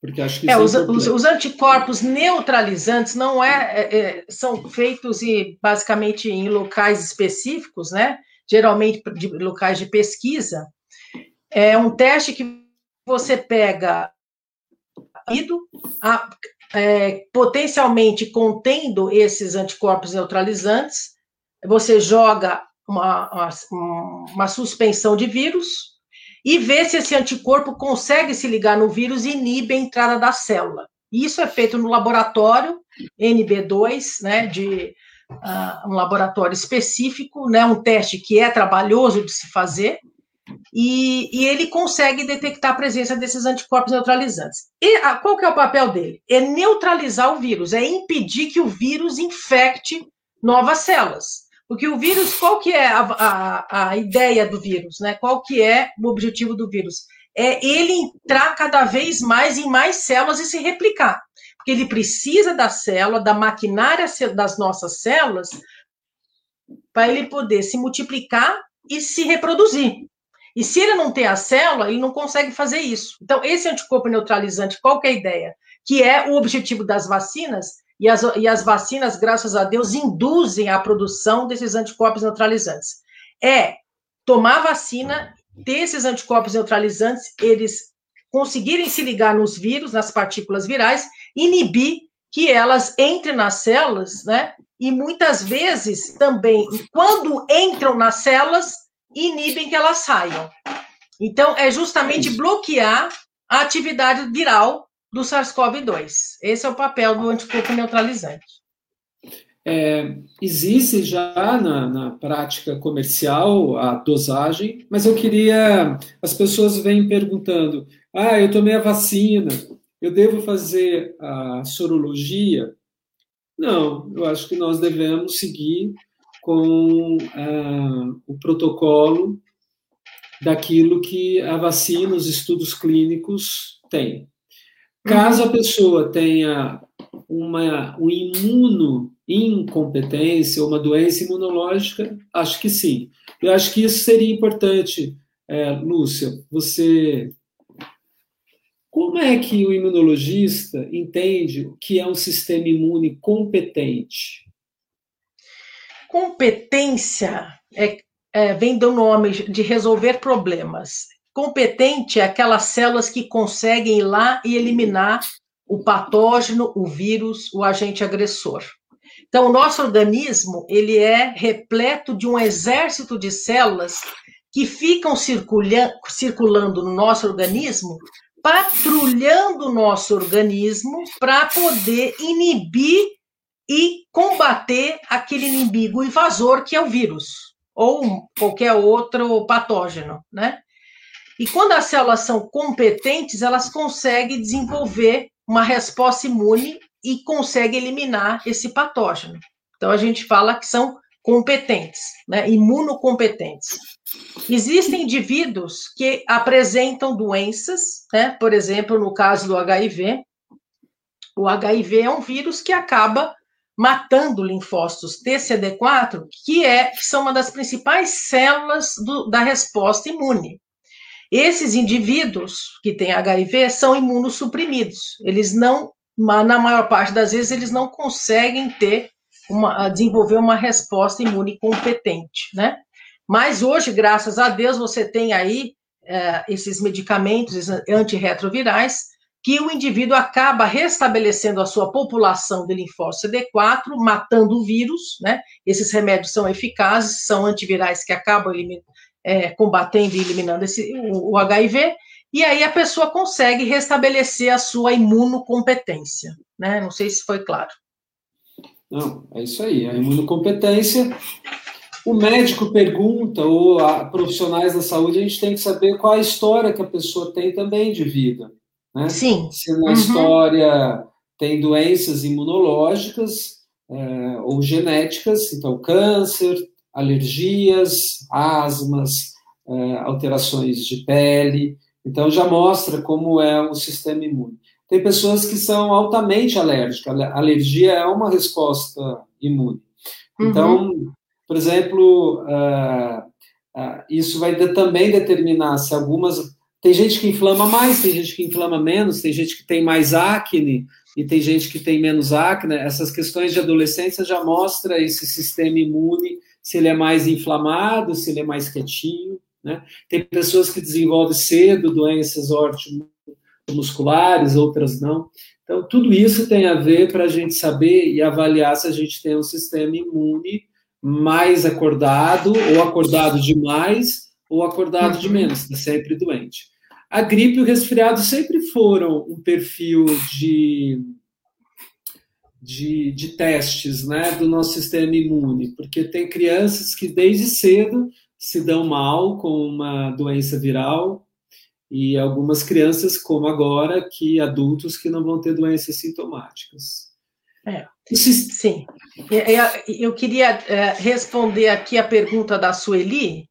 Porque acho que é, os, os, os, anticorpos neutralizantes não é, é, é, são feitos e basicamente em locais específicos, né? Geralmente de locais de pesquisa. É um teste que você pega a, é, potencialmente contendo esses anticorpos neutralizantes, você joga uma, uma, uma, suspensão de vírus e vê se esse anticorpo consegue se ligar no vírus e inibe a entrada da célula. Isso é feito no laboratório NB2, né, de uh, um laboratório específico, né, um teste que é trabalhoso de se fazer, e, e, ele consegue detectar a presença desses anticorpos neutralizantes. E a, qual que é o papel dele? É neutralizar o vírus, é impedir que o vírus infecte novas células. Porque o vírus, qual que é a, a, a ideia do vírus? Né? Qual que é o objetivo do vírus? É ele entrar cada vez mais em mais células e se replicar. Porque ele precisa da célula, da maquinária das nossas células, para ele poder se multiplicar e se reproduzir. E se ele não tem a célula, ele não consegue fazer isso. Então, esse anticorpo neutralizante, qual que é a ideia? Que é o objetivo das vacinas, e as, e as vacinas, graças a Deus, induzem a produção desses anticorpos neutralizantes. É tomar vacina, ter esses anticorpos neutralizantes, eles conseguirem se ligar nos vírus, nas partículas virais, inibir que elas entrem nas células, né? E muitas vezes também, quando entram nas células, inibem que elas saiam. Então, é justamente bloquear a atividade viral do SARS-CoV-2. Esse é o papel do anticorpo neutralizante. É, existe já na, na, prática comercial a dosagem, mas eu queria. As pessoas vêm perguntando: ah, eu tomei a vacina, eu devo fazer a sorologia? Não, eu acho que nós devemos seguir com ah, o protocolo daquilo que a vacina, os estudos clínicos têm. Caso a pessoa tenha uma um imuno incompetência, uma doença imunológica, acho que sim. Eu acho que isso seria importante, é, Lúcia. Você, como é que o imunologista entende que é um sistema imune competente? Competência é, é, vem do nome de resolver problemas. Competente é aquelas células que conseguem ir lá e eliminar o patógeno, o vírus, o agente agressor. Então, o nosso organismo ele é repleto de um exército de células que ficam circulando no nosso organismo, patrulhando o nosso organismo para poder inibir e combater aquele inimigo invasor que é o vírus ou qualquer outro patógeno, né? E quando as células são competentes, elas conseguem desenvolver uma resposta imune e conseguem eliminar esse patógeno. Então a gente fala que são competentes, né? imunocompetentes. Existem indivíduos que apresentam doenças, né? por exemplo, no caso do HIV, o HIV é um vírus que acaba matando linfócitos TCD4, que, é, que são uma das principais células do, da resposta imune. Esses indivíduos que têm HIV são imunossuprimidos. Eles não, na maior parte das vezes, eles não conseguem ter uma, desenvolver uma resposta imune competente, né? Mas hoje, graças a Deus, você tem aí é, esses medicamentos antirretrovirais que o indivíduo acaba restabelecendo a sua população de linfócito CD4, matando o vírus, né? Esses remédios são eficazes, são antivirais que acabam é, combatendo e eliminando esse, o, o HIV, e aí a pessoa consegue restabelecer a sua imunocompetência, né? Não sei se foi claro. Não, é isso aí, a imunocompetência. O médico pergunta, ou a profissionais da saúde, a gente tem que saber qual a história que a pessoa tem também de vida. Né? Sim. Se na uhum. história tem doenças imunológicas é, ou genéticas, então câncer, alergias, asmas, é, alterações de pele, então já mostra como é o sistema imune. Tem pessoas que são altamente alérgicas, a alergia é uma resposta imune. Então, uhum. por exemplo, uh, uh, isso vai também determinar se algumas tem gente que inflama mais, tem gente que inflama menos, tem gente que tem mais acne e tem gente que tem menos acne. Essas questões de adolescência já mostra esse sistema imune, se ele é mais inflamado, se ele é mais quietinho. Né? Tem pessoas que desenvolvem cedo doenças musculares, outras não. Então, tudo isso tem a ver para a gente saber e avaliar se a gente tem um sistema imune mais acordado, ou acordado demais, ou acordado de menos, está sempre doente. A gripe e o resfriado sempre foram um perfil de, de, de testes né, do nosso sistema imune, porque tem crianças que desde cedo se dão mal com uma doença viral, e algumas crianças, como agora, que adultos que não vão ter doenças sintomáticas. É, sim. Eu queria é, responder aqui a pergunta da Sueli,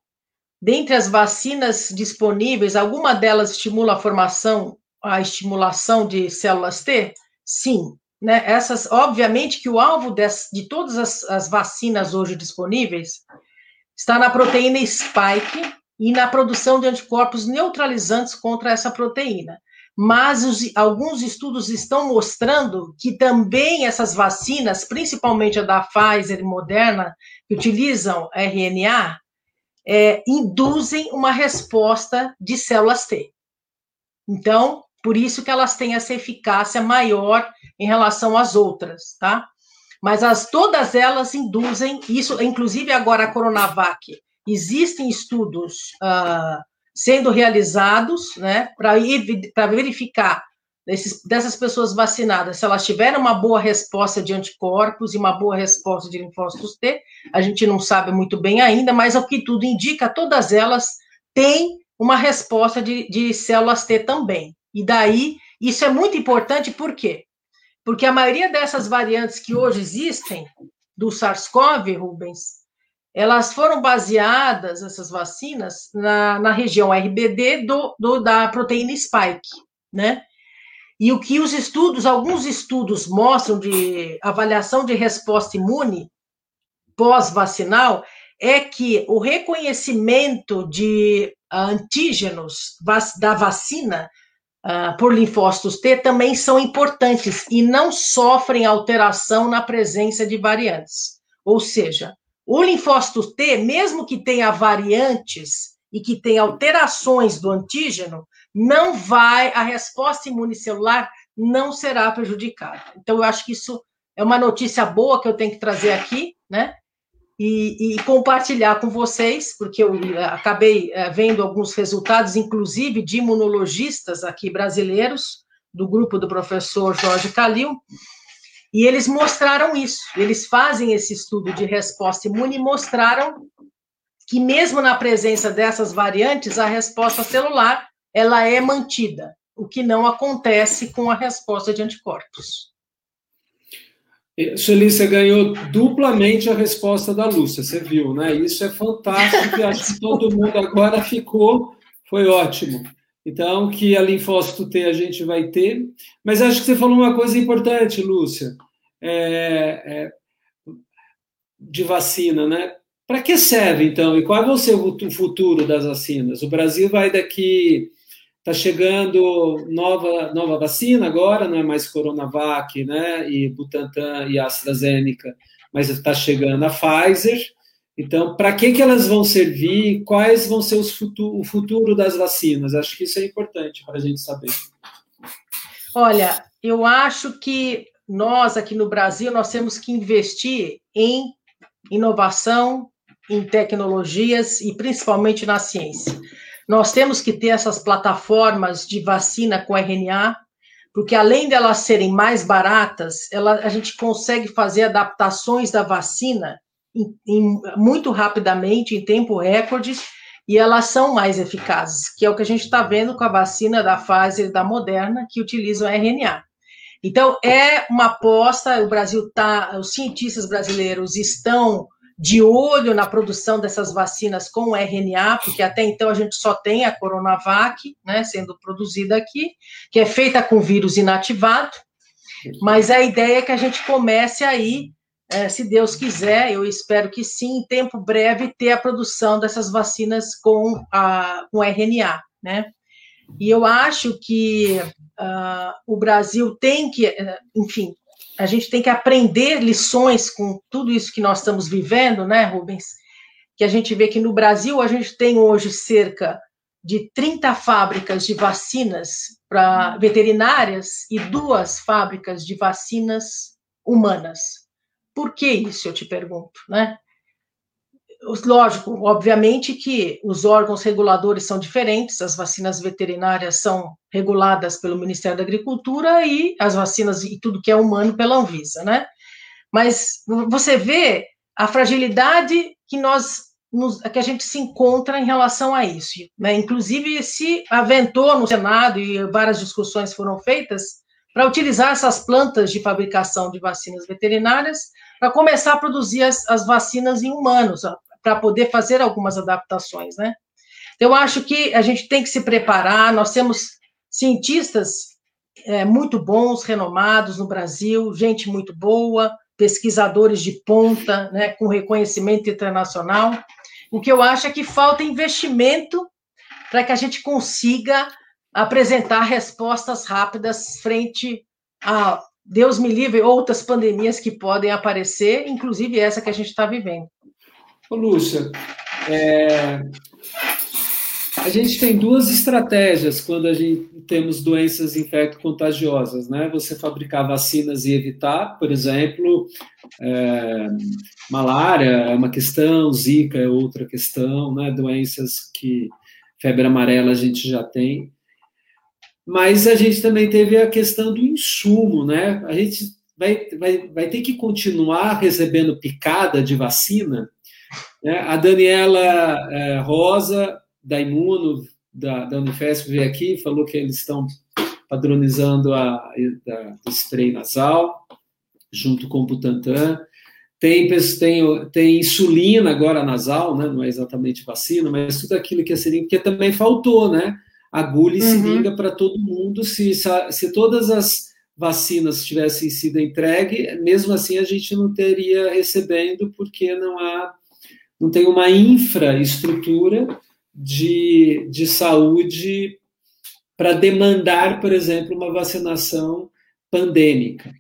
Dentre as vacinas disponíveis, alguma delas estimula a formação, a estimulação de células T? Sim, né, essas, obviamente que o alvo des, de todas as, as vacinas hoje disponíveis está na proteína spike e na produção de anticorpos neutralizantes contra essa proteína. Mas os, alguns estudos estão mostrando que também essas vacinas, principalmente a da Pfizer e Moderna, que utilizam RNA, é, induzem uma resposta de células T. Então, por isso que elas têm essa eficácia maior em relação às outras, tá? Mas as, todas elas induzem isso, inclusive agora a Coronavac. Existem estudos uh, sendo realizados, né, para verificar desses, dessas pessoas vacinadas, se elas tiveram uma boa resposta de anticorpos e uma boa resposta de linfócitos T, a gente não sabe muito bem ainda, mas o que tudo indica, todas elas têm uma resposta de, de células T também. E daí, isso é muito importante, por quê? Porque a maioria dessas variantes que hoje existem, do SARS-CoV, Rubens, elas foram baseadas, essas vacinas, na, na região RBD do, do, da proteína spike, né? E o que os estudos, alguns estudos mostram de avaliação de resposta imune pós-vacinal, é que o reconhecimento de antígenos da vacina uh, por linfócitos T também são importantes e não sofrem alteração na presença de variantes. Ou seja, o linfócito T, mesmo que tenha variantes e que tenha alterações do antígeno, não vai, a resposta imunicelular não será prejudicada. Então, eu acho que isso é uma notícia boa que eu tenho que trazer aqui, né? E, e, compartilhar com vocês, porque eu eh, acabei eh, vendo alguns resultados, inclusive de imunologistas aqui brasileiros, do grupo do professor Jorge Calil, e eles mostraram isso. Eles fazem esse estudo de resposta imune e mostraram que mesmo na presença dessas variantes, a resposta celular ela é mantida, o que não acontece com a resposta de anticorpos. Sueli, você ganhou duplamente a resposta da Lúcia, você viu, né? Isso é fantástico acho que todo mundo agora ficou, foi ótimo. Então, que a linfócito T a gente vai ter, mas acho que você falou uma coisa importante, Lúcia, é, é, de vacina, né? Para que serve, então? E qual vai ser o futuro das vacinas? O Brasil vai daqui Está chegando nova, nova vacina agora, não é mais Coronavac, né? E Butantan e AstraZeneca, mas está chegando a Pfizer. Então, para que, que elas vão servir? Quais vão ser os futuro, o futuro das vacinas? Acho que isso é importante para a gente saber. Olha, eu acho que nós aqui no Brasil nós temos que investir em inovação, em tecnologias e principalmente na ciência. Nós temos que ter essas plataformas de vacina com RNA, porque além de elas serem mais baratas, ela, a gente consegue fazer adaptações da vacina em, em, muito rapidamente, em tempo recorde, e elas são mais eficazes, que é o que a gente está vendo com a vacina da Pfizer da Moderna, que utilizam RNA. Então, é uma aposta, o Brasil está, os cientistas brasileiros estão de olho na produção dessas vacinas com RNA, porque até então a gente só tem a Coronavac, né, sendo produzida aqui, que é feita com vírus inativado, mas a ideia é que a gente comece aí, é, se Deus quiser, eu espero que sim, em tempo breve, ter a produção dessas vacinas com, a, com RNA, né? E eu acho que uh, o Brasil tem que, enfim, a gente tem que aprender lições com tudo isso que nós estamos vivendo, né, Rubens? Que a gente vê que no Brasil a gente tem hoje cerca de 30 fábricas de vacinas para veterinárias e duas fábricas de vacinas humanas. Por que isso, eu te pergunto, né? Lógico, obviamente que os órgãos reguladores são diferentes, as vacinas veterinárias são reguladas pelo Ministério da Agricultura e as vacinas e tudo que é humano pela Anvisa, né? Mas você vê a fragilidade que nós que a gente se encontra em relação a isso, né? Inclusive se aventou no Senado e várias discussões foram feitas para utilizar essas plantas de fabricação de vacinas veterinárias para começar a produzir as, as vacinas em humanos, para poder fazer algumas adaptações, né? Então, eu acho que a gente tem que se preparar, nós temos cientistas é, muito bons, renomados no Brasil, gente muito boa, pesquisadores de ponta, né, com reconhecimento internacional. O que eu acho é que falta investimento para que a gente consiga apresentar respostas rápidas frente a, Deus me livre, outras pandemias que podem aparecer, inclusive essa que a gente está vivendo. Ô, Lúcia, é, a gente tem duas estratégias quando a gente temos doenças infecto-contagiosas, né? Você fabricar vacinas e evitar, por exemplo, é, malária é uma questão, zika é outra questão, né? Doenças que febre amarela a gente já tem. Mas a gente também teve a questão do insumo, né? A gente vai, vai, vai ter que continuar recebendo picada de vacina. Né? A Daniela é, Rosa da Imuno, da, da Unifesp, veio aqui falou que eles estão padronizando a, a, o spray nasal, junto com o Butantan. Tem, tem, tem insulina agora nasal, né? não é exatamente vacina, mas tudo aquilo que é seringa, porque também faltou, né? Agulha e uhum. seringa para todo mundo. Se, se todas as vacinas tivessem sido entregue, mesmo assim a gente não teria recebendo, porque não há, não tem uma infraestrutura de, de saúde para demandar, por exemplo, uma vacinação pandêmica.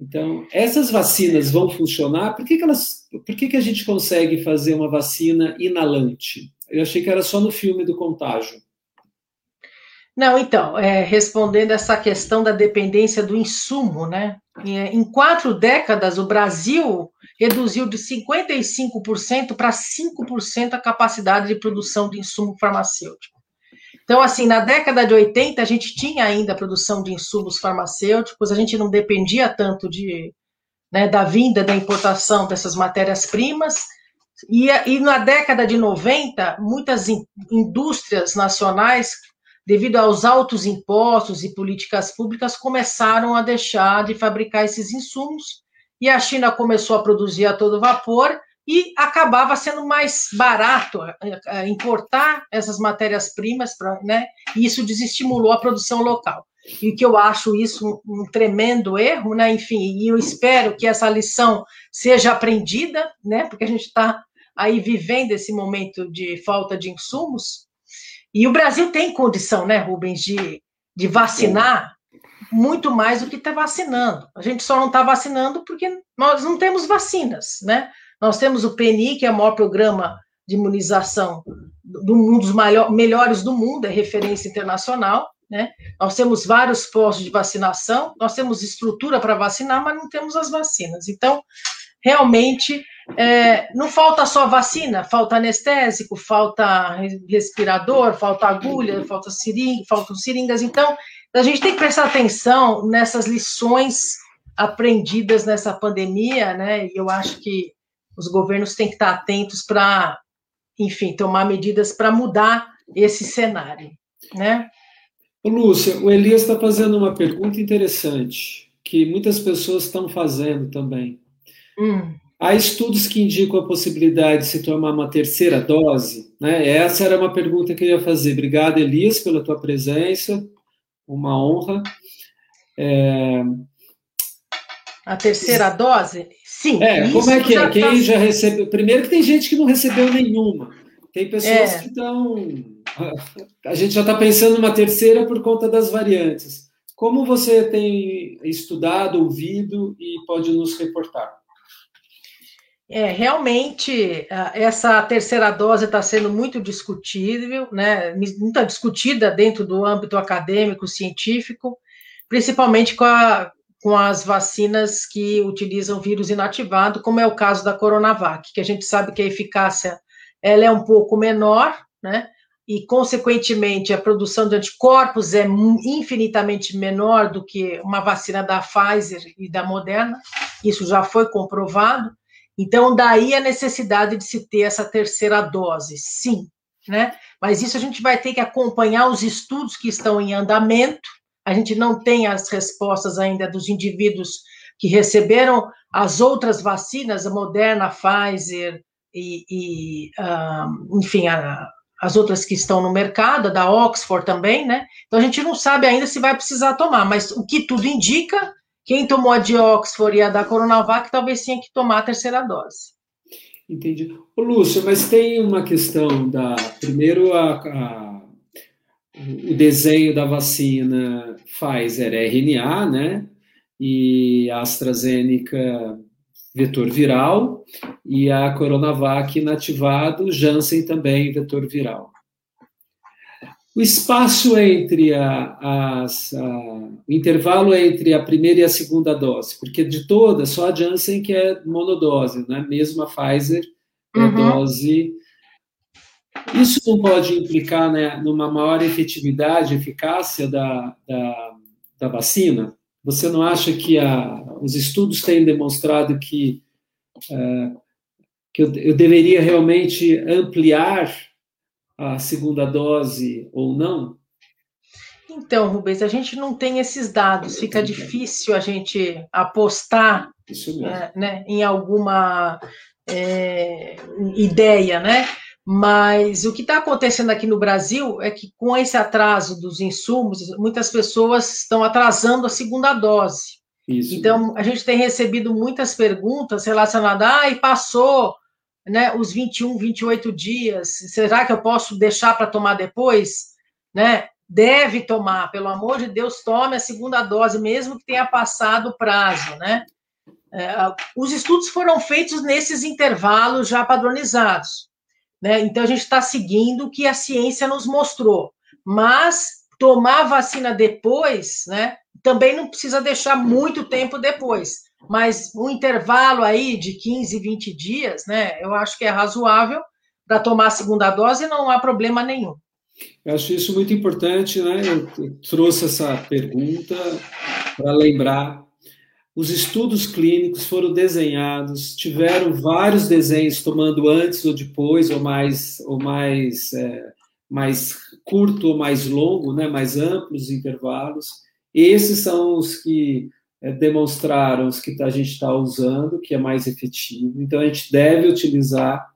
Então, essas vacinas vão funcionar? Por que, que, elas, por que, que a gente consegue fazer uma vacina inalante? Eu achei que era só no filme do contágio. Não, então, é, respondendo essa questão da dependência do insumo, né? Em quatro décadas, o Brasil reduziu de 55% para 5% a capacidade de produção de insumo farmacêutico. Então, assim, na década de 80, a gente tinha ainda a produção de insumos farmacêuticos, a gente não dependia tanto de, né, da vinda, da importação dessas matérias-primas, e, e na década de 90, muitas in, indústrias nacionais devido aos altos impostos e políticas públicas, começaram a deixar de fabricar esses insumos e a China começou a produzir a todo vapor e acabava sendo mais barato é, é, importar essas matérias-primas, né? E isso desestimulou a produção local. E que eu acho isso um, um tremendo erro, né? Enfim, e eu espero que essa lição seja aprendida, né? Porque a gente está aí vivendo esse momento de falta de insumos e o Brasil tem condição, né, Rubens, de, de vacinar muito mais do que está vacinando. A gente só não está vacinando porque nós não temos vacinas, né? Nós temos o PNI, que é o maior programa de imunização do um dos melhores do mundo, é referência internacional, né? Nós temos vários postos de vacinação, nós temos estrutura para vacinar, mas não temos as vacinas. Então, realmente é, não falta só vacina, falta anestésico, falta respirador, falta agulha, falta seringa, faltam seringas. Então, a gente tem que prestar atenção nessas lições aprendidas nessa pandemia, né? E eu acho que os governos têm que estar atentos para, enfim, tomar medidas para mudar esse cenário, né? Lúcia, o Elias está fazendo uma pergunta interessante que muitas pessoas estão fazendo também. Hum. Há estudos que indicam a possibilidade de se tomar uma terceira dose? Né? Essa era uma pergunta que eu ia fazer. Obrigado, Elias, pela tua presença. Uma honra. É... A terceira dose? Sim. É, como é que é? Quem tá... já recebeu. Primeiro que tem gente que não recebeu nenhuma. Tem pessoas é. que estão. A gente já está pensando numa terceira por conta das variantes. Como você tem estudado, ouvido e pode nos reportar? É, realmente, essa terceira dose está sendo muito discutível, né, muito discutida dentro do âmbito acadêmico, científico, principalmente com, a, com as vacinas que utilizam vírus inativado, como é o caso da Coronavac, que a gente sabe que a eficácia ela é um pouco menor, né, e, consequentemente, a produção de anticorpos é infinitamente menor do que uma vacina da Pfizer e da Moderna, isso já foi comprovado, então, daí a necessidade de se ter essa terceira dose, sim, né? Mas isso a gente vai ter que acompanhar os estudos que estão em andamento. A gente não tem as respostas ainda dos indivíduos que receberam as outras vacinas, a Moderna, a Pfizer e, e um, enfim, a, as outras que estão no mercado, da Oxford também, né? Então a gente não sabe ainda se vai precisar tomar, mas o que tudo indica, quem tomou a de Oxford e a da Coronavac talvez tenha que tomar a terceira dose. Entendi. Ô, Lúcio, mas tem uma questão da. Primeiro, a, a, o desenho da vacina Pfizer RNA, né? E a AstraZeneca vetor viral e a Coronavac inativado, Janssen também vetor viral. O espaço entre a, as, a, o intervalo entre a primeira e a segunda dose, porque de todas, só a Janssen que é monodose, né? mesmo a Pfizer é uhum. dose. Isso não pode implicar né, numa maior efetividade, eficácia da, da, da vacina? Você não acha que a, os estudos têm demonstrado que, uh, que eu, eu deveria realmente ampliar a segunda dose ou não? Então, Rubens, a gente não tem esses dados, fica difícil a gente apostar é, né, em alguma é, ideia, né? Mas o que está acontecendo aqui no Brasil é que, com esse atraso dos insumos, muitas pessoas estão atrasando a segunda dose. Isso. Então, a gente tem recebido muitas perguntas relacionadas, ah, e passou né, os 21, 28 dias, será que eu posso deixar para tomar depois? Né? Deve tomar, pelo amor de Deus, tome a segunda dose, mesmo que tenha passado o prazo, né? É, os estudos foram feitos nesses intervalos já padronizados. Né? Então, a gente está seguindo o que a ciência nos mostrou. Mas tomar a vacina depois, né, também não precisa deixar muito tempo depois. Mas um intervalo aí de 15, 20 dias, né, eu acho que é razoável para tomar a segunda dose não há problema nenhum. Eu acho isso muito importante, né? Eu trouxe essa pergunta para lembrar os estudos clínicos foram desenhados, tiveram vários desenhos tomando antes ou depois, ou mais, ou mais, é, mais curto ou mais longo, né, mais amplos intervalos. Esses são os que é, demonstraram os que a gente está usando, que é mais efetivo. Então, a gente deve utilizar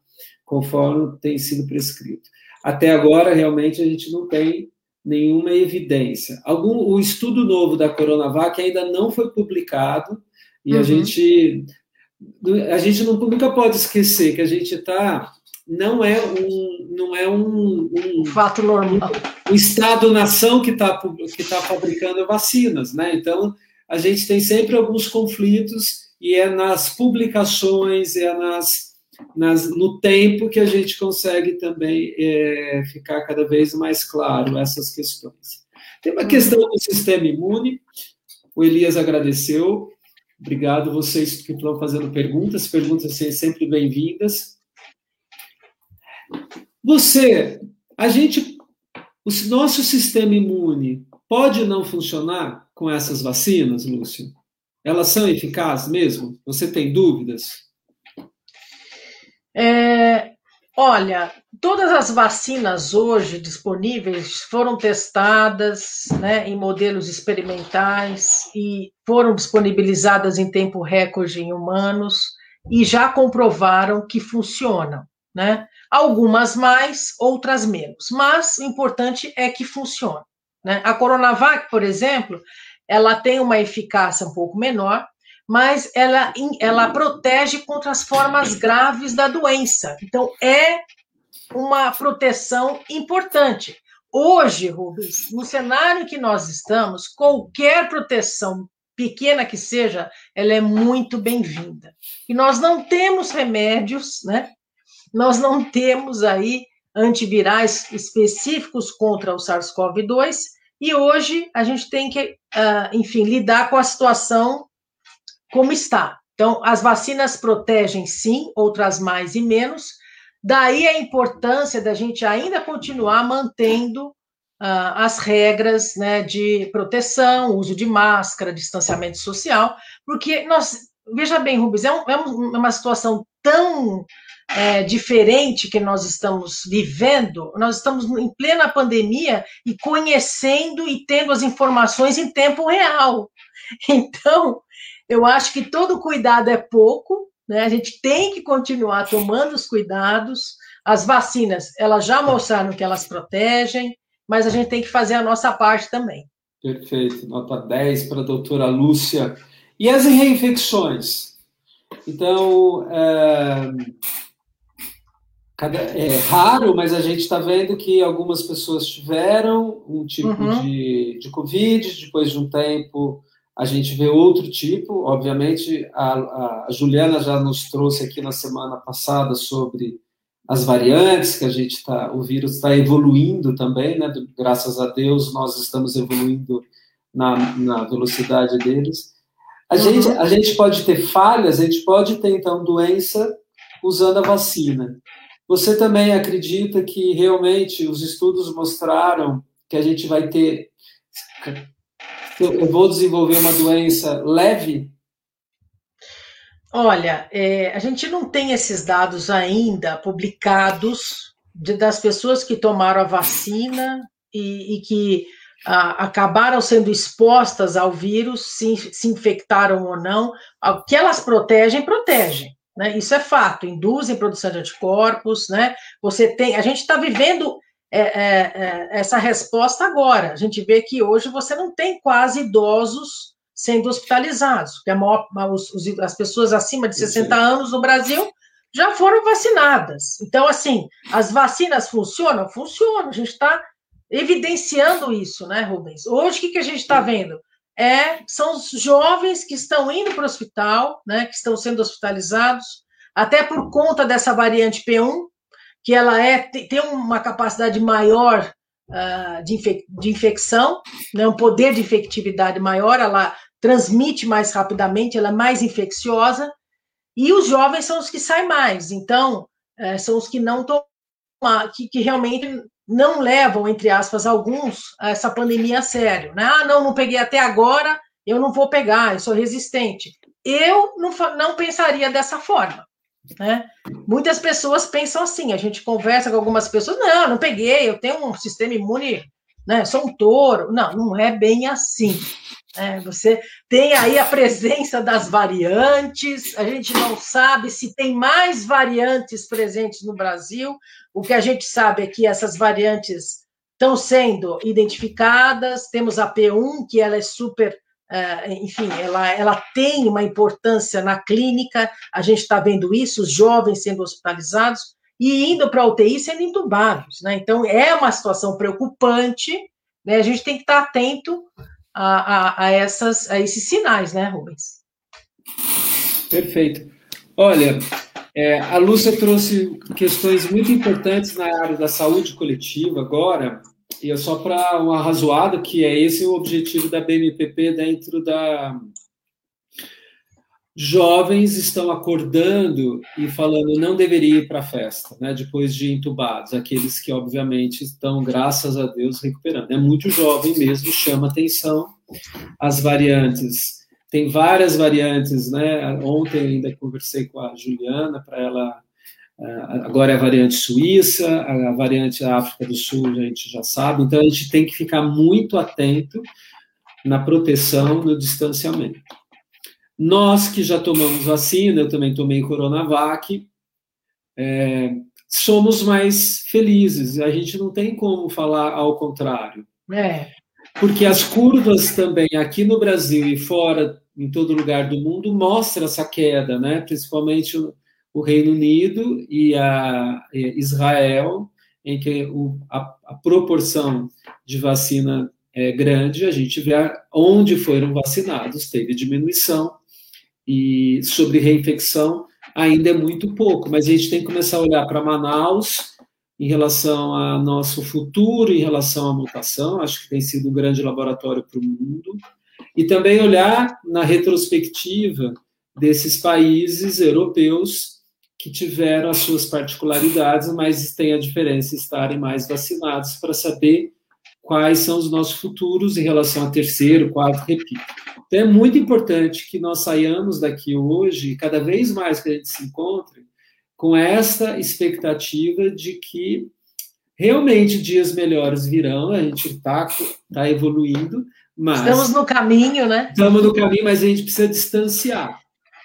conforme tem sido prescrito. Até agora, realmente, a gente não tem nenhuma evidência. Algum, o estudo novo da Coronavac ainda não foi publicado e uhum. a gente a gente não, nunca pode esquecer que a gente está não é um não é um, um fato normal um estado nação que está que tá fabricando vacinas né então a gente tem sempre alguns conflitos e é nas publicações é nas nas, no tempo que a gente consegue também é, ficar cada vez mais claro essas questões. Tem uma questão do sistema imune, o Elias agradeceu, obrigado vocês que estão fazendo perguntas, perguntas sempre bem-vindas. Você, a gente, o nosso sistema imune pode não funcionar com essas vacinas, Lúcio? Elas são eficazes mesmo? Você tem dúvidas? É, olha, todas as vacinas hoje disponíveis foram testadas né, em modelos experimentais e foram disponibilizadas em tempo recorde em humanos e já comprovaram que funcionam. Né? Algumas mais, outras menos, mas o importante é que funciona. Né? A Coronavac, por exemplo, ela tem uma eficácia um pouco menor, mas ela, ela protege contra as formas graves da doença. Então, é uma proteção importante. Hoje, Rubens, no cenário que nós estamos, qualquer proteção, pequena que seja, ela é muito bem-vinda. E nós não temos remédios, né? Nós não temos aí antivirais específicos contra o SARS-CoV-2, e hoje a gente tem que, ah, enfim, lidar com a situação como está. Então, as vacinas protegem sim, outras mais e menos. Daí a importância da gente ainda continuar mantendo uh, as regras né, de proteção, uso de máscara, distanciamento social, porque nós, veja bem, Rubens, é, um, é uma situação tão é, diferente que nós estamos vivendo, nós estamos em plena pandemia e conhecendo e tendo as informações em tempo real. Então, eu acho que todo cuidado é pouco, né? A gente tem que continuar tomando os cuidados. as vacinas, elas já mostraram que elas protegem, mas a gente tem que fazer a nossa parte também. Perfeito, nota 10 para a doutora Lúcia. E as reinfecções? Então, é, é raro, mas a gente está vendo que algumas pessoas tiveram um tipo uhum. de, de Covid, depois de um tempo a gente vê outro tipo. Obviamente, a, a Juliana já nos trouxe aqui na semana passada sobre as variantes que a gente está, o vírus está evoluindo também, né? Graças a Deus nós estamos evoluindo na, na velocidade deles. A uhum. gente, a gente pode ter falhas, a gente pode ter então doença usando a vacina. Você também acredita que realmente os estudos mostraram que a gente vai ter eu vou desenvolver uma doença leve Olha, é, a gente não tem esses dados ainda publicados de, das pessoas que tomaram a vacina e, e que a, acabaram sendo expostas ao vírus, se, se infectaram ou não. O que elas protegem, protegem. Né? Isso é fato, induzem produção de anticorpos, né? Você tem, a gente está vivendo é, é, é, essa resposta agora. A gente vê que hoje você não tem quase idosos sendo hospitalizados, os, as pessoas acima de 60 anos no Brasil já foram vacinadas. Então, assim, as vacinas funcionam? Funcionam. A gente está evidenciando isso, né, Rubens? Hoje, o que, que a gente está vendo? É, são os jovens que estão indo para o hospital, né, que estão sendo hospitalizados, até por conta dessa variante P1, que ela é, tem uma capacidade maior uh, de, infec de infecção, né, um poder de infectividade maior, ela transmite mais rapidamente, ela é mais infecciosa, e os jovens são os que saem mais, então, é, são os que não tomam, que, que realmente não levam, entre aspas, alguns, essa pandemia a sério. Né? Ah, não, não peguei até agora, eu não vou pegar, eu sou resistente. Eu não, não pensaria dessa forma. Né? Muitas pessoas pensam assim, a gente conversa com algumas pessoas, não, não peguei, eu tenho um sistema imune, né? Sou um touro. Não, não é bem assim. É, você tem aí a presença das variantes, a gente não sabe se tem mais variantes presentes no Brasil. O que a gente sabe é que essas variantes estão sendo identificadas. Temos a P1, que ela é super, é, enfim, ela, ela tem uma importância na clínica, a gente está vendo isso, os jovens sendo hospitalizados e indo para a UTI sendo entubados. Né? Então, é uma situação preocupante, né? a gente tem que estar atento a, a, a, essas, a esses sinais, né, Rubens? Perfeito. Olha, é, a Lúcia trouxe questões muito importantes na área da saúde coletiva agora, e é só para um arrazoado que é esse o objetivo da BMPP dentro da, jovens estão acordando e falando não deveria ir para a festa, né? Depois de entubados, aqueles que obviamente estão, graças a Deus, recuperando. É muito jovem mesmo, chama atenção as variantes. Tem várias variantes, né? Ontem ainda conversei com a Juliana para ela. Eh, agora é a variante suíça, a variante África do Sul a gente já sabe, então a gente tem que ficar muito atento na proteção, no distanciamento. Nós que já tomamos vacina, eu também tomei Coronavac, é, somos mais felizes. A gente não tem como falar ao contrário. É. Porque as curvas também aqui no Brasil e fora, em todo lugar do mundo, mostram essa queda, né? principalmente o, Reino Unido e a Israel, em que o, a, a proporção de vacina é grande, a gente vê onde foram vacinados, teve diminuição, e sobre reinfecção ainda é muito pouco, mas a gente tem que começar a olhar para Manaus em relação ao nosso futuro, em relação à mutação, acho que tem sido um grande laboratório para o mundo, e também olhar na retrospectiva desses países europeus que tiveram as suas particularidades, mas tem a diferença estarem mais vacinados para saber quais são os nossos futuros em relação a terceiro, quarto, repito. Então, é muito importante que nós saiamos daqui hoje, cada vez mais que a gente se encontre, com esta expectativa de que realmente dias melhores virão, a gente está tá evoluindo, mas... Estamos no caminho, né? Estamos no caminho, mas a gente precisa distanciar.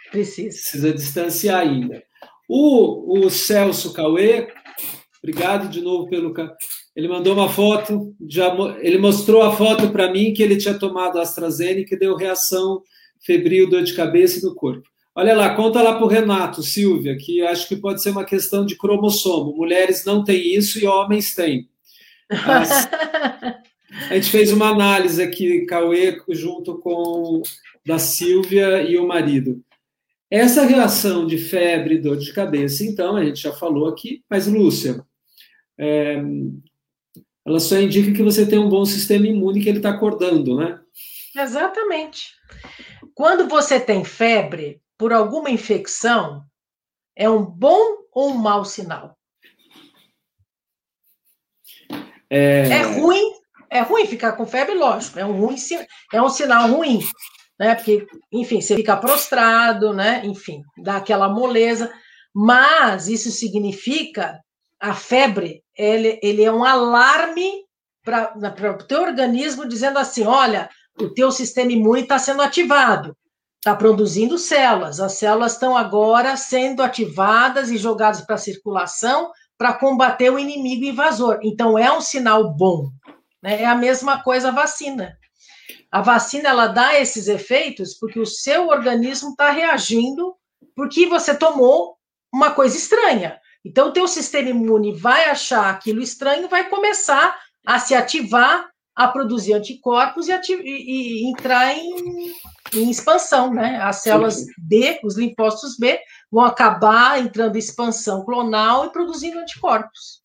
Precisa. Precisa distanciar ainda. O, o Celso Cauê Obrigado de novo pelo. Ele mandou uma foto, já, ele mostrou a foto para mim que ele tinha tomado AstraZeneca e deu reação febril, dor de cabeça no corpo. Olha lá, conta lá para o Renato, Silvia, que acho que pode ser uma questão de cromossomo. Mulheres não têm isso e homens têm. As... a gente fez uma análise aqui, Cauê, junto com da Silvia e o marido. Essa reação de febre e dor de cabeça, então, a gente já falou aqui, mas Lúcia, é, ela só indica que você tem um bom sistema imune que ele está acordando, né? Exatamente. Quando você tem febre por alguma infecção, é um bom ou um mau sinal? É, é ruim, é ruim ficar com febre, lógico, é um, ruim, é um sinal ruim né? Porque, enfim, você fica prostrado, né? Enfim, dá aquela moleza. Mas isso significa a febre, ele, ele é um alarme para o teu organismo dizendo assim: olha, o teu sistema imune está sendo ativado, está produzindo células. As células estão agora sendo ativadas e jogadas para circulação para combater o inimigo invasor. Então é um sinal bom. Né? É a mesma coisa a vacina. A vacina ela dá esses efeitos porque o seu organismo está reagindo porque você tomou uma coisa estranha. Então, o teu sistema imune vai achar aquilo estranho, vai começar a se ativar, a produzir anticorpos e, e, e entrar em, em, expansão, né? As células. B, os linfócitos B, vão acabar entrando em expansão clonal e produzindo anticorpos.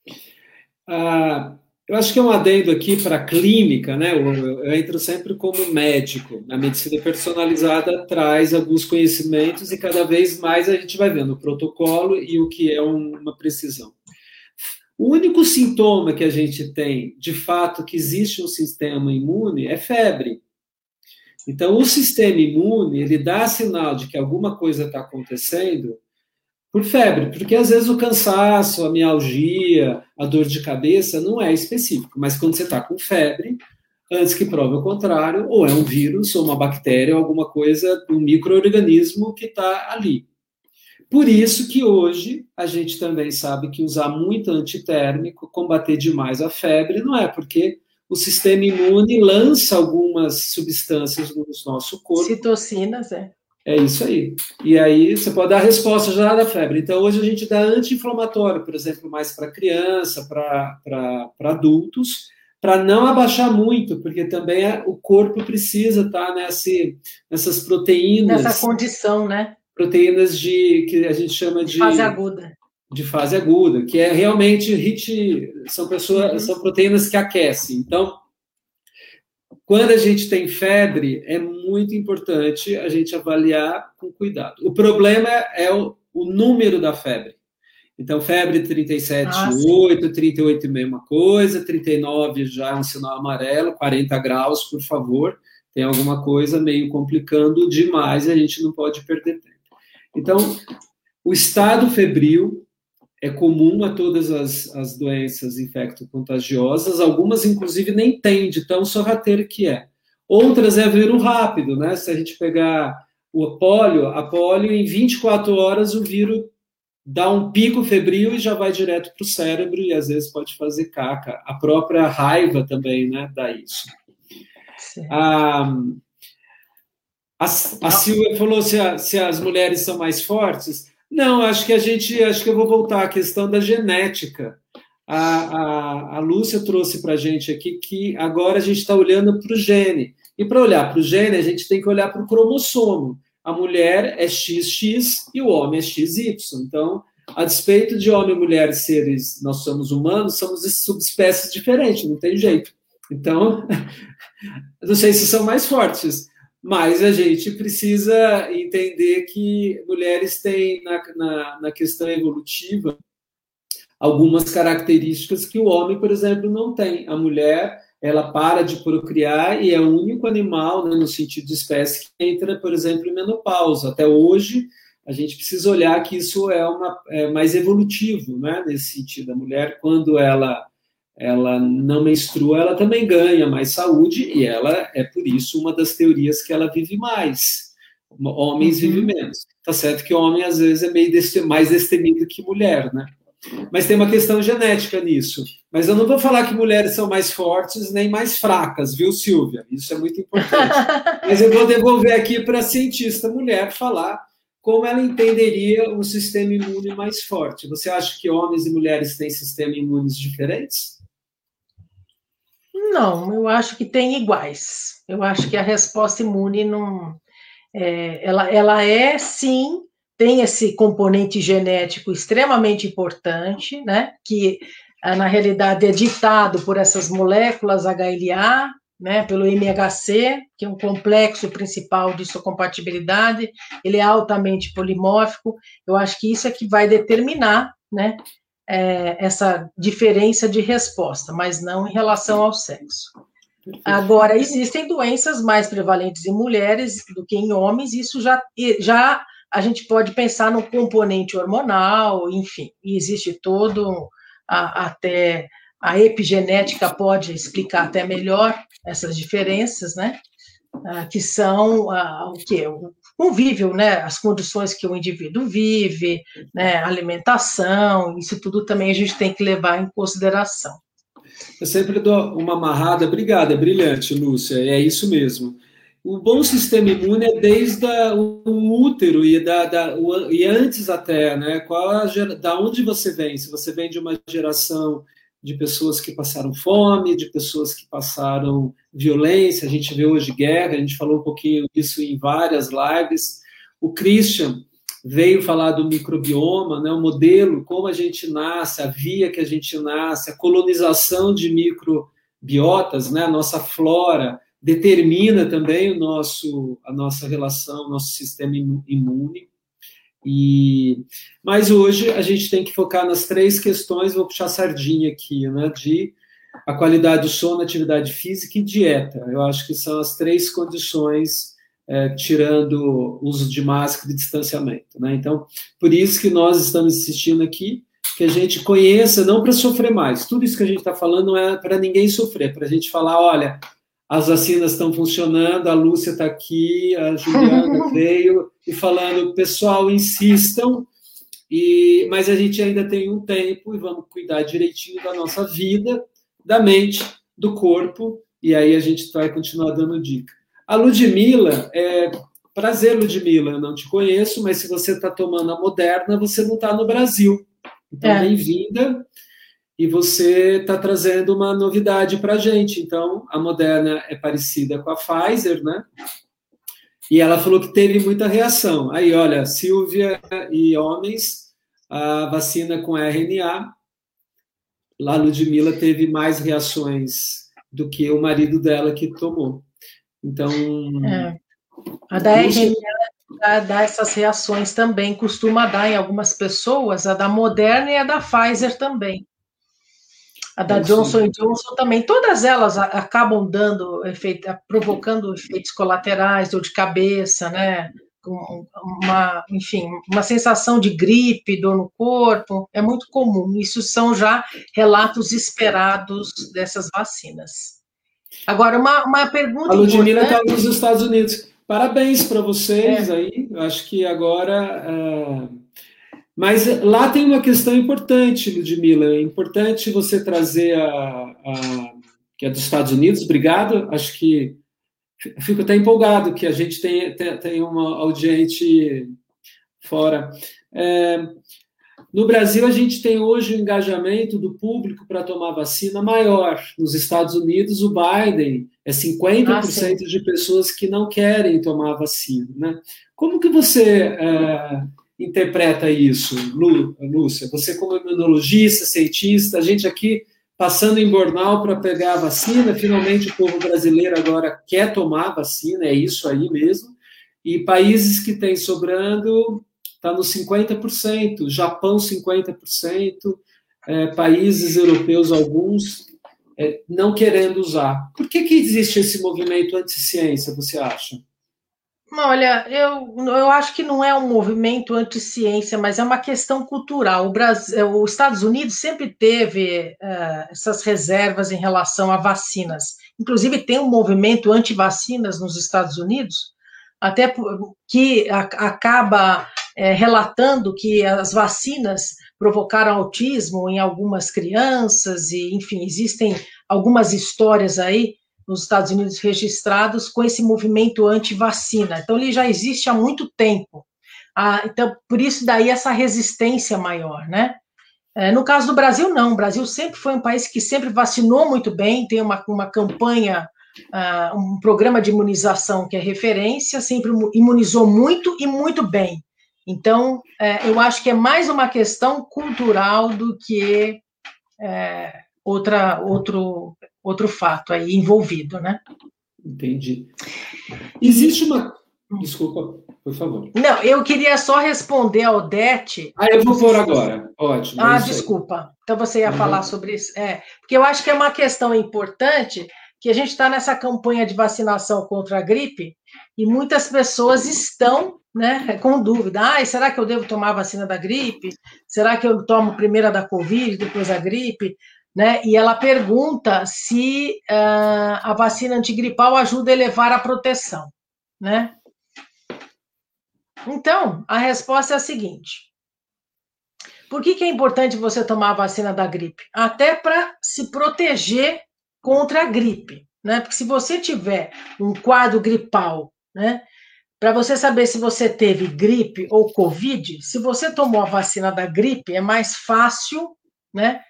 Ah, eu acho que é um adendo aqui para a clínica, né? Eu, eu, entro sempre como médico. A medicina personalizada traz alguns conhecimentos e cada vez mais a gente vai vendo o protocolo e o que é uma precisão. O único sintoma que a gente tem, de fato, que existe um sistema imune é febre. Então, o sistema imune, ele dá sinal de que alguma coisa está acontecendo por febre, porque às vezes o cansaço, a mialgia, a dor de cabeça não é específico, mas quando você está com febre, antes que prove o contrário, ou é um vírus, ou uma bactéria, ou alguma coisa, um microorganismo que está ali. Por isso que hoje a gente também sabe que usar muito antitérmico, combater demais a febre, não é porque o sistema imune lança algumas substâncias no nosso corpo. Citocinas, é. É isso aí. E aí você pode dar a resposta já da febre. Então, hoje a gente dá anti-inflamatório, por exemplo, mais para criança, para adultos, para não abaixar muito, porque também é, o corpo precisa estar tá nesse, nessas proteínas. Nessa condição, né? Proteínas de que a gente chama de. Fase aguda. De fase aguda, que é realmente HIT, são pessoas, uhum. são proteínas que aquecem. Então, quando a gente tem febre, é muito importante a gente avaliar com cuidado. O problema é o, o número da febre. Então, febre 37,8, ah, 38 mesma coisa, 39 já é um sinal amarelo, 40 graus, por favor. Tem alguma coisa meio complicando demais e a gente não pode perder tempo. Então, o estado febril é comum a todas as, as doenças infecto-contagiosas, algumas, inclusive, nem tem, de tão sorrateiro que é. Outras é vírus rápido, né? Se a gente pegar o pólio, a pólio, em 24 horas o vírus dá um pico febril e já vai direto para o cérebro e às vezes pode fazer caca. A própria raiva também, né, dá isso. A, a, a Silvia falou se, a, se as mulheres são mais fortes. Não, acho que a gente, acho que eu vou voltar à questão da genética. A, a, a Lúcia trouxe para a gente aqui que agora a gente está olhando para o gene. E para olhar para o gene, a gente tem que olhar para o cromossomo. A mulher é XX e o homem é XY. Então, a despeito de homem e mulher seres, nós somos humanos, somos subespécies diferentes, não tem jeito. Então, não sei se são mais fortes, mas a gente precisa entender que mulheres têm, na, na, na, questão evolutiva, algumas características que o homem, por exemplo, não tem. A mulher, ela para de procriar e é o único animal, né, no sentido de espécie, que entra, por exemplo, em menopausa. Até hoje, a gente precisa olhar que isso é, uma, é mais evolutivo, né, nesse sentido. A mulher, quando ela ela não menstrua, ela também ganha mais saúde e ela é por isso uma das teorias que ela vive mais. Homens uhum. vivem menos. Tá certo que homem às vezes é meio mais destemido que mulher, né? Mas tem uma questão genética nisso. Mas eu não vou falar que mulheres são mais fortes nem mais fracas, viu, Silvia? Isso é muito importante. Mas eu vou devolver aqui para a cientista mulher falar como ela entenderia um sistema imune mais forte. Você acha que homens e mulheres têm sistemas imunes diferentes? Não, eu acho que tem iguais. Eu acho que a resposta imune não. É, ela, ela é sim tem esse componente genético extremamente importante, né, que ah, na realidade é ditado por essas moléculas HLA, né, pelo MHC, que é um complexo principal de sua compatibilidade, ele é altamente polimórfico, eu acho que isso é que vai determinar, né, é, essa diferença de resposta, mas não em relação ao sexo. Agora, existem doenças mais prevalentes em mulheres do que em homens, isso já, já a gente pode pensar no componente hormonal, enfim, existe todo a, até a epigenética pode explicar até melhor essas diferenças, né? Ah, que são ah, o que o convívio, né? As condições que o indivíduo vive, né? Alimentação, isso tudo também a gente tem que levar em consideração. Eu sempre dou uma amarrada, obrigada, é brilhante, Lúcia, é isso mesmo o bom sistema imune é desde a, o útero e, da, da o, e antes até, né? Qual a, da onde você vem? Se você vem de uma geração de pessoas que passaram fome, de pessoas que passaram violência, a gente vê hoje guerra, a gente falou um pouquinho disso em várias lives. O Christian veio falar do microbioma, né, o modelo, como a gente nasce, a via que a gente nasce, a colonização de microbiotas, né, a nossa flora, determina também o nosso, a nossa relação, nosso sistema imune. E, mas hoje a gente tem que focar nas três questões, vou puxar sardinha aqui, né, de a qualidade do sono, atividade física e dieta. Eu acho que são as três condições, é, tirando uso de máscara e distanciamento. Né? Então, por isso que nós estamos insistindo aqui, que a gente conheça, não para sofrer mais. Tudo isso que a gente está falando não é para ninguém sofrer, para a gente falar, olha, as vacinas estão funcionando, a Lúcia está aqui, a Juliana veio e falando, pessoal, insistam, e, mas a gente ainda tem um tempo e vamos cuidar direitinho da nossa vida, da mente, do corpo, e aí a gente vai continuar dando dica. A Ludmilla, é, prazer, Ludmilla, eu não te conheço, mas se você está tomando a Moderna, você não está no Brasil. Então, é. bem-vinda e você está trazendo uma novidade para a gente. Então, a Moderna é parecida com a Pfizer, né? E ela falou que teve muita reação. Aí, olha, Silvia e homens, a vacina com RNA, lá Ludmilla teve mais reações do que o marido dela que tomou. Então. É. A da RNA dá, essas reações também, costuma dar em algumas pessoas, a da Moderna e a da Pfizer também. A da Johnson Johnson também, todas elas acabam dando efeito, provocando efeitos colaterais, dor de cabeça, né? Uma, enfim, uma sensação de gripe, dor no corpo, é muito comum. Isso são já relatos esperados dessas vacinas. Agora, uma, uma pergunta. A Ludmilla está nos Estados Unidos. Parabéns para vocês é. aí. Acho que agora. Uh mas lá tem uma questão importante, Ludmila. É importante você trazer a, a que é dos Estados Unidos. Obrigado. Acho que fico até empolgado que a gente tem, tem, tem uma audiente fora. É, no Brasil, a gente tem hoje o um engajamento do público para tomar vacina maior. Nos Estados Unidos, o Biden é 50% ah, de pessoas que não querem tomar vacina. Né? Como que você é, interpreta isso, Lúcia? Você, como imunologista, cientista, a gente aqui passando em Bornal para pegar a vacina, finalmente o povo brasileiro agora quer tomar a vacina, é isso aí mesmo. E países que têm sobrando, está nos 50%, Japão 50%, é, países europeus alguns é, não querendo usar. Por que, que existe esse movimento anti-ciência, você acha? Olha, eu, eu acho que não é um movimento anti-ciência, mas é uma questão cultural. O Brasil, os Estados Unidos sempre teve uh, essas reservas em relação a vacinas. Inclusive, tem um movimento anti-vacinas nos Estados Unidos, até que a, acaba é, relatando que as vacinas provocaram autismo em algumas crianças, e, enfim, existem algumas histórias aí nos Estados Unidos registrados com esse movimento anti-vacina. Então, ele já existe há muito tempo. Ah, então, por isso daí essa resistência maior, né? É, no caso do Brasil, não. O Brasil sempre foi um país que sempre vacinou muito bem, tem uma, uma campanha, uh, um programa de imunização que é referência, sempre imunizou muito e muito bem. Então, é, eu acho que é mais uma questão cultural do que é, outra, outro, outro fato aí envolvido, né? Entendi. Existe uma. Desculpa, por favor. Não, eu queria só responder ao Odete. Ah, eu vou pôr agora. Ótimo. Ah, desculpa. Então você ia uhum. falar sobre isso. É, porque eu acho que é uma questão importante que a gente está nessa campanha de vacinação contra a gripe e muitas pessoas estão né, com dúvida. Ah, será que eu devo tomar a vacina da gripe? Será que eu tomo primeiro a da Covid, depois a gripe? Né? E ela pergunta se uh, a vacina antigripal ajuda a elevar a proteção. Né? Então, a resposta é a seguinte: por que, que é importante você tomar a vacina da gripe? Até para se proteger contra a gripe, né? Porque se você tiver um quadro gripal, né? Para você saber se você teve gripe ou Covid, se você tomou a vacina da gripe, é mais fácil, né?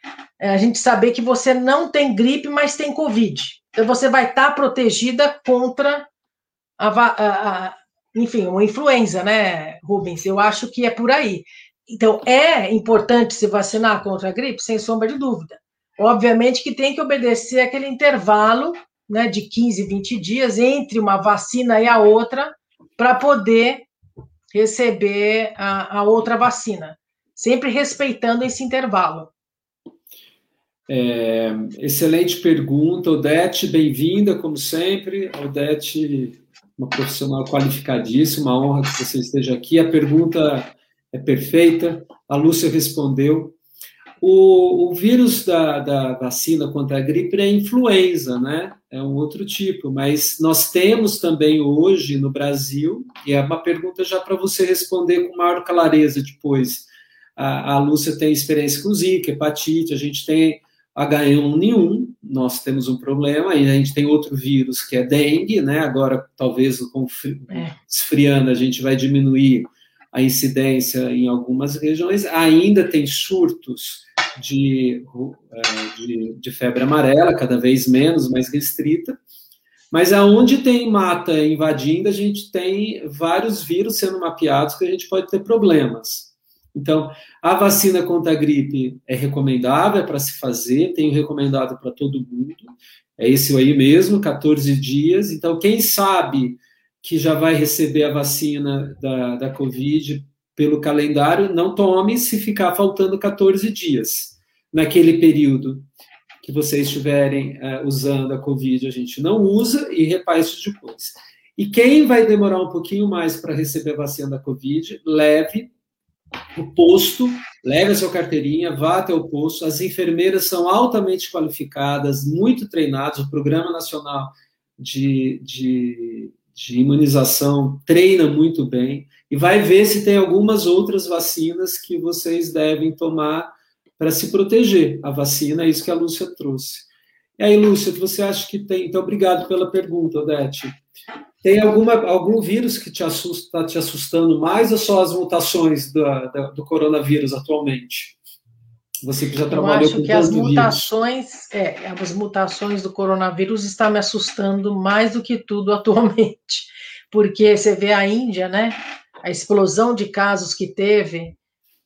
É a gente saber que você não tem gripe, mas tem Covid. Então você vai estar tá protegida contra a, a, a enfim, uma influenza, né, Rubens? Eu acho que é por aí. Então, é importante se vacinar contra a gripe, sem sombra de dúvida. Obviamente que tem que obedecer aquele intervalo né, de 15, 20 dias entre uma vacina e a outra, para poder receber a, a, outra vacina, sempre respeitando esse intervalo. É, excelente pergunta, Odete, bem-vinda, como sempre. Odete uma profissional qualificadíssima, uma honra que você esteja aqui. A pergunta é perfeita, a Lúcia respondeu. O, o vírus da, da, vacina contra a gripe é influenza, né? É um outro tipo, mas nós temos também hoje no Brasil, e é uma pergunta já para você responder com maior clareza depois. A, a Lúcia tem experiência com Zika, hepatite, a gente tem H1N1, nós temos um problema, e a gente tem outro vírus que é dengue, né? Agora, talvez com é. esfriando, a gente vai diminuir a incidência em algumas regiões. Ainda tem surtos de, é, de, de febre amarela, cada vez menos, mais restrita. Mas aonde tem mata invadindo, a gente tem vários vírus sendo mapeados que a gente pode ter problemas. Então, a vacina contra a gripe é recomendável, é para se fazer, tenho recomendado para todo mundo. É esse aí mesmo, 14 dias. Então, quem sabe que já vai receber a vacina da, da Covid pelo calendário, não tome se ficar faltando 14 dias. Naquele período que vocês estiverem uh, usando a Covid, a gente não usa e repara isso depois. E quem vai demorar um pouquinho mais para receber a vacina da Covid, leve o posto, leve a sua carteirinha, vá até o posto. As enfermeiras são altamente qualificadas, muito treinadas. O Programa Nacional de, de, de Imunização treina muito bem e vai ver se tem algumas outras vacinas que vocês devem tomar para se proteger. A vacina é isso que a Lúcia trouxe. E aí, Lúcia, você acha que tem. Então, obrigado pela pergunta, Odete. Tem alguma, algum vírus que te assusta, tá te assustando mais ou só as mutações do, do coronavírus atualmente? Você que já trabalhou Eu acho com que as mutações, é, as mutações do coronavírus estão me assustando mais do que tudo atualmente, porque você vê a Índia, né? A explosão de casos que teve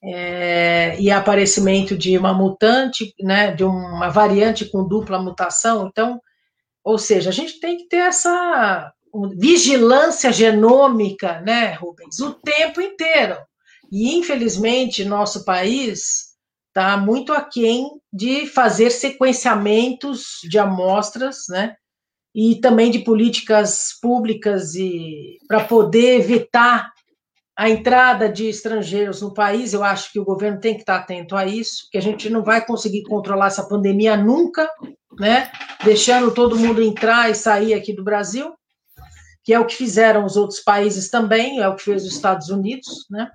é, e aparecimento de uma mutante, né? De uma variante com dupla mutação. Então, ou seja, a gente tem que ter essa vigilância genômica, né, Rubens, o tempo inteiro. E, infelizmente, nosso país está muito aquém de fazer sequenciamentos de amostras, né, e também de políticas públicas e para poder evitar a entrada de estrangeiros no país, eu acho que o governo tem que estar atento a isso, que a gente não vai conseguir controlar essa pandemia nunca, né? Deixando todo mundo entrar e sair aqui do Brasil que é o que fizeram os outros países também, é o que fez os Estados Unidos, né?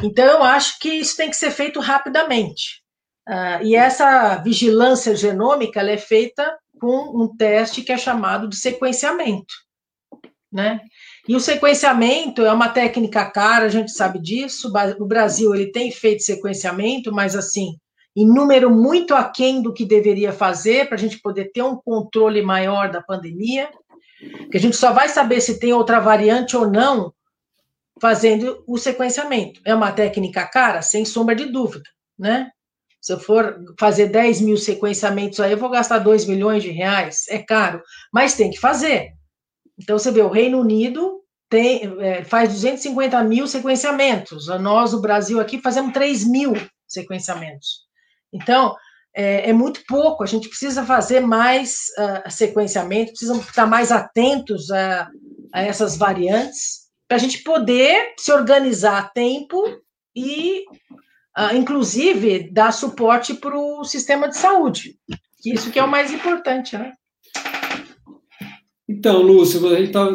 Então, eu acho que isso tem que ser feito rapidamente. Uh, e essa vigilância genômica é feita com um teste que é chamado de sequenciamento, né? E o sequenciamento é uma técnica cara, a gente sabe disso. O Brasil ele tem feito sequenciamento, mas assim, em número muito aquém do que deveria fazer para a gente poder ter um controle maior da pandemia. Que a gente só vai saber se tem outra variante ou não fazendo o sequenciamento. É uma técnica cara, sem sombra de dúvida, né? Se eu for fazer 10 mil sequenciamentos aí, eu vou gastar 2 milhões de reais. É caro, mas tem que fazer. Então, você vê, o Reino Unido tem, é, faz 250 mil sequenciamentos. Nós, o Brasil, aqui, fazemos 3 mil sequenciamentos. Então, é, é muito pouco. A gente precisa fazer mais uh, sequenciamento, precisamos estar mais atentos a, a essas variantes, para a gente poder se organizar a tempo e uh, inclusive, dar suporte para o sistema de saúde. Que isso que é o mais importante, né? Então, Lúcio, tá,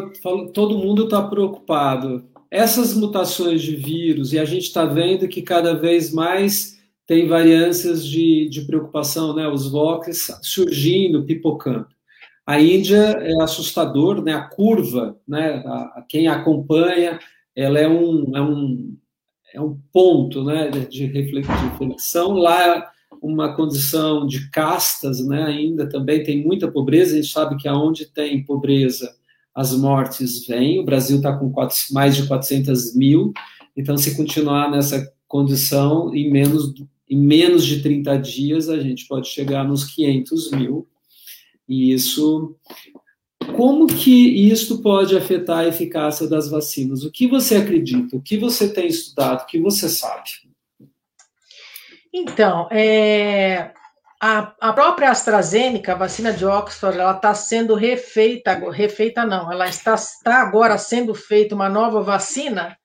todo mundo está preocupado. Essas mutações de vírus, e a gente está vendo que cada vez mais tem variâncias de, de preocupação, né? Os VOCs surgindo, pipocando. A Índia é assustador, né? A curva, né? A, a quem acompanha, ela é um, é um é um ponto né, de reflexão. Lá, uma condição de castas, né, ainda também tem muita pobreza. A gente sabe que aonde tem pobreza, as mortes vêm. O Brasil está com quatro, mais de 400 mil. Então, se continuar nessa condição, em menos, em menos de 30 dias, a gente pode chegar nos 500 mil. E isso como que isto pode afetar a eficácia das vacinas? O que você acredita? O que você tem estudado? O que você sabe? Então, é, a, a, própria AstraZeneca, a vacina de Oxford, ela está sendo refeita, refeita não, ela está, está agora sendo feita uma nova vacina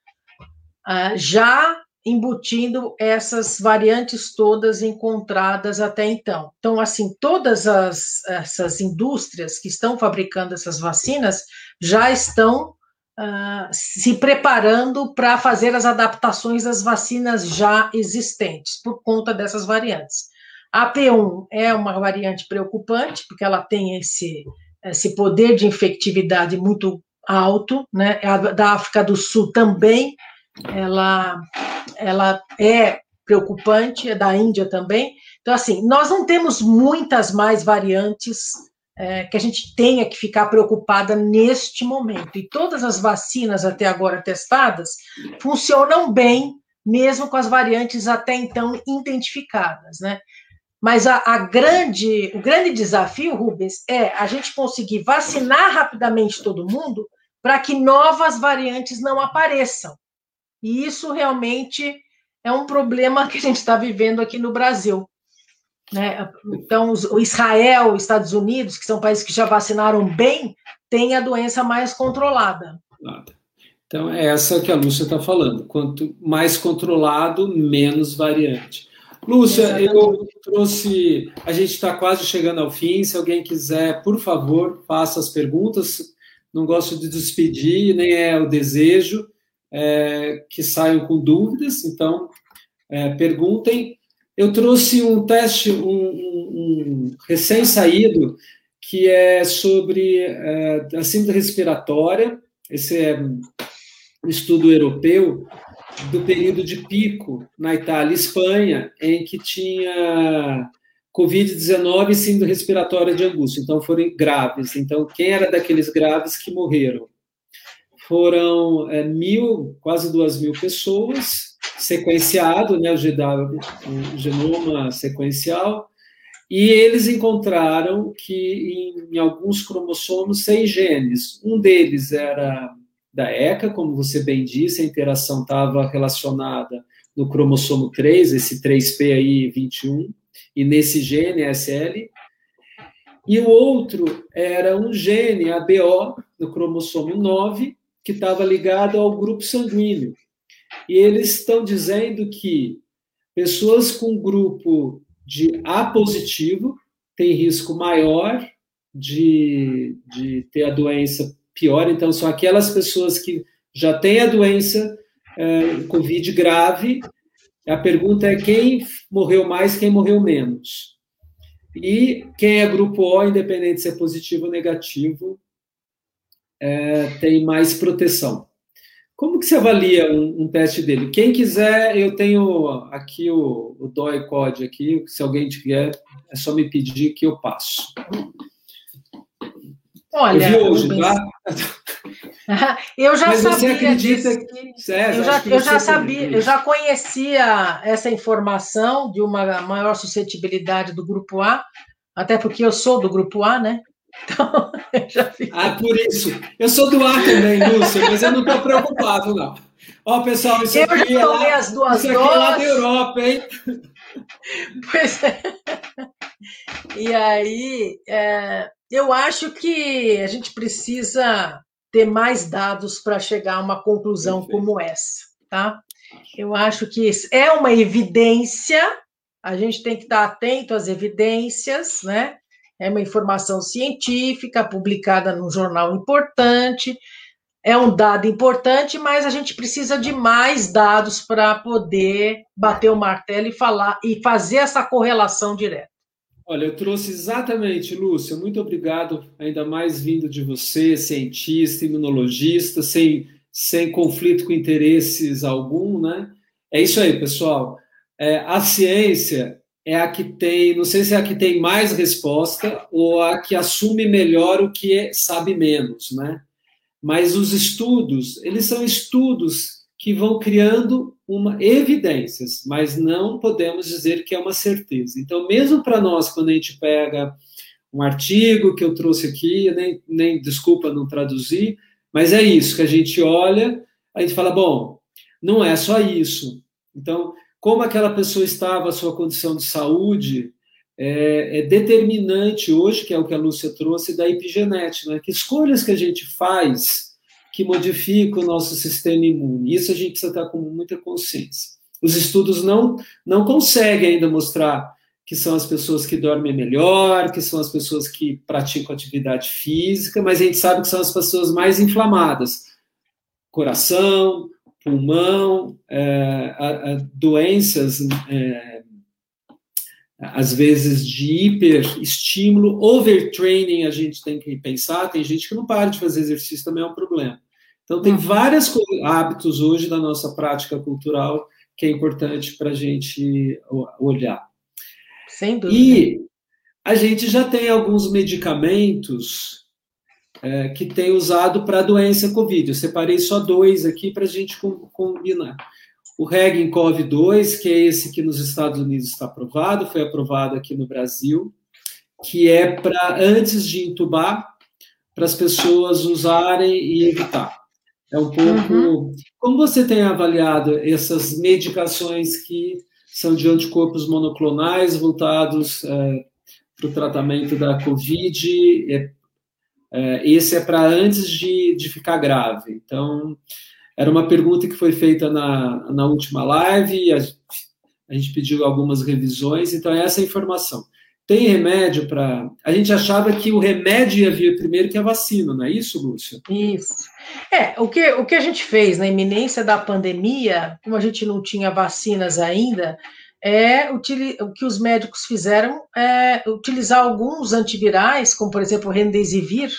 uh, já embutindo essas variantes todas encontradas até então. Então, assim, todas as, essas indústrias que estão fabricando essas vacinas já estão uh, se preparando para fazer as adaptações das vacinas já existentes, por conta dessas variantes. A P1 é uma variante preocupante, porque ela tem esse, esse poder de infectividade muito alto, né? A da África do Sul também ela, ela é preocupante, é da Índia também. Então, assim, nós não temos muitas mais variantes é, que a gente tenha que ficar preocupada neste momento. E todas as vacinas até agora testadas funcionam bem, mesmo com as variantes até então identificadas, né? Mas a, a, grande, o grande desafio, Rubens, é a gente conseguir vacinar rapidamente todo mundo para que novas variantes não apareçam. E isso realmente é um problema que a gente está vivendo aqui no Brasil. Né? Então, o Israel, os Estados Unidos, que são países que já vacinaram bem, têm a doença mais controlada. Então, é essa que a Lúcia está falando. Quanto mais controlado, menos variante. Lúcia, Exatamente. eu trouxe. A gente está quase chegando ao fim. Se alguém quiser, por favor, faça as perguntas. Não gosto de despedir, nem é o desejo é, que saiam com dúvidas, então é, perguntem. Eu trouxe um teste, um, um, um recém-saído, que é sobre é, a síndrome respiratória. Esse é um estudo europeu do período de pico na Itália e Espanha, em que tinha Covid-19 e síndrome respiratória de angústia. Então, foram graves. Então, quem era daqueles graves que morreram? Foram é, mil, quase duas mil pessoas, sequenciado, né, o, GW, o genoma sequencial, e eles encontraram que em, em, alguns cromossomos seis genes. Um deles era da ECA, como você bem disse, a interação estava relacionada no cromossomo 3, esse 3P aí 21, e nesse gene SL. E o outro era um gene, ABO, no cromossomo 9, que estava ligado ao grupo sanguíneo. E eles estão dizendo que pessoas com grupo de A positivo têm risco maior de, de ter a doença pior. Então, são aquelas pessoas que já têm a doença é, Covid grave. A pergunta é quem morreu mais, quem morreu menos. E quem é grupo O, independente se é positivo ou negativo, é, tem mais proteção. Como que você avalia um, um, teste dele? Quem quiser, eu tenho aqui o, o DOI Code aqui, se alguém tiver, é só me pedir que eu passo. Olha, eu vi hoje, tá? eu já Mas sabia você acredita que... César, eu já, eu já sabia, eu já conhecia essa informação de uma maior suscetibilidade do grupo A, até porque eu sou do grupo A, né? Então, já fico... Ah, por isso. Eu sou do ar também, Lúcia, mas eu não estou preocupado, não. Ó, pessoal, isso eu aqui, é lá, as duas isso aqui é lá da Europa, hein? Pois é. E aí, é, eu acho que a gente precisa ter mais dados para chegar a uma conclusão Perfeito. como essa, tá? Eu acho que é uma evidência, a gente tem que estar atento às evidências, né? É uma informação científica publicada num jornal importante, é um dado importante, mas a gente precisa de mais dados para poder bater o martelo e falar e fazer essa correlação direta. Olha, eu trouxe exatamente, Lúcia, muito obrigado, ainda mais vindo de você, cientista, imunologista, sem, sem conflito com interesses algum, né? É isso aí, pessoal. É, a ciência é a que tem, não sei se é a que tem mais resposta ou a que assume melhor o que sabe menos, né? Mas os estudos, eles são estudos que vão criando uma evidências, mas não podemos dizer que é uma certeza. Então, mesmo para nós, quando a gente pega um artigo que eu trouxe aqui, nem, nem desculpa não traduzir, mas é isso que a gente olha, a gente fala, bom, não é só isso. Então, como aquela pessoa estava, a sua condição de saúde, é, é, determinante hoje, que é o que a Lúcia trouxe, da epigenética, né? que escolhas que a gente faz que modificam o nosso sistema imune. Isso a gente precisa estar com muita consciência. Os estudos não, não conseguem ainda mostrar que são as pessoas que dormem melhor, que são as pessoas que praticam atividade física, mas a gente sabe que são as pessoas mais inflamadas. Coração, pulmão, é, a, a doenças, é, às vezes, de hiperestímulo, overtraining, a gente tem que pensar, tem gente que não para de fazer exercício, também é um problema. Então, tem uhum. vários hábitos hoje da nossa prática cultural que é importante para a gente olhar. Sem dúvida. E a gente já tem alguns medicamentos é, que tem usado para a doença Covid. Eu separei só dois aqui para a gente combinar. O Regincov 2, que é esse que nos Estados Unidos está aprovado, foi aprovado aqui no Brasil, que é para antes de entubar, para as pessoas usarem e evitar. É um pouco. Uhum. Como você tem avaliado essas medicações que são de anticorpos monoclonais voltados é, para o tratamento da Covid? É, esse é para antes de, de ficar grave. Então, era uma pergunta que foi feita na, na última live, a, a gente pediu algumas revisões, então é essa a informação. Tem remédio para. A gente achava que o remédio ia vir primeiro que a vacina, não é isso, Lúcia? Isso. É, o que, o que a gente fez na iminência da pandemia, como a gente não tinha vacinas ainda, é o que os médicos fizeram é utilizar alguns antivirais, como por exemplo o Remdesivir,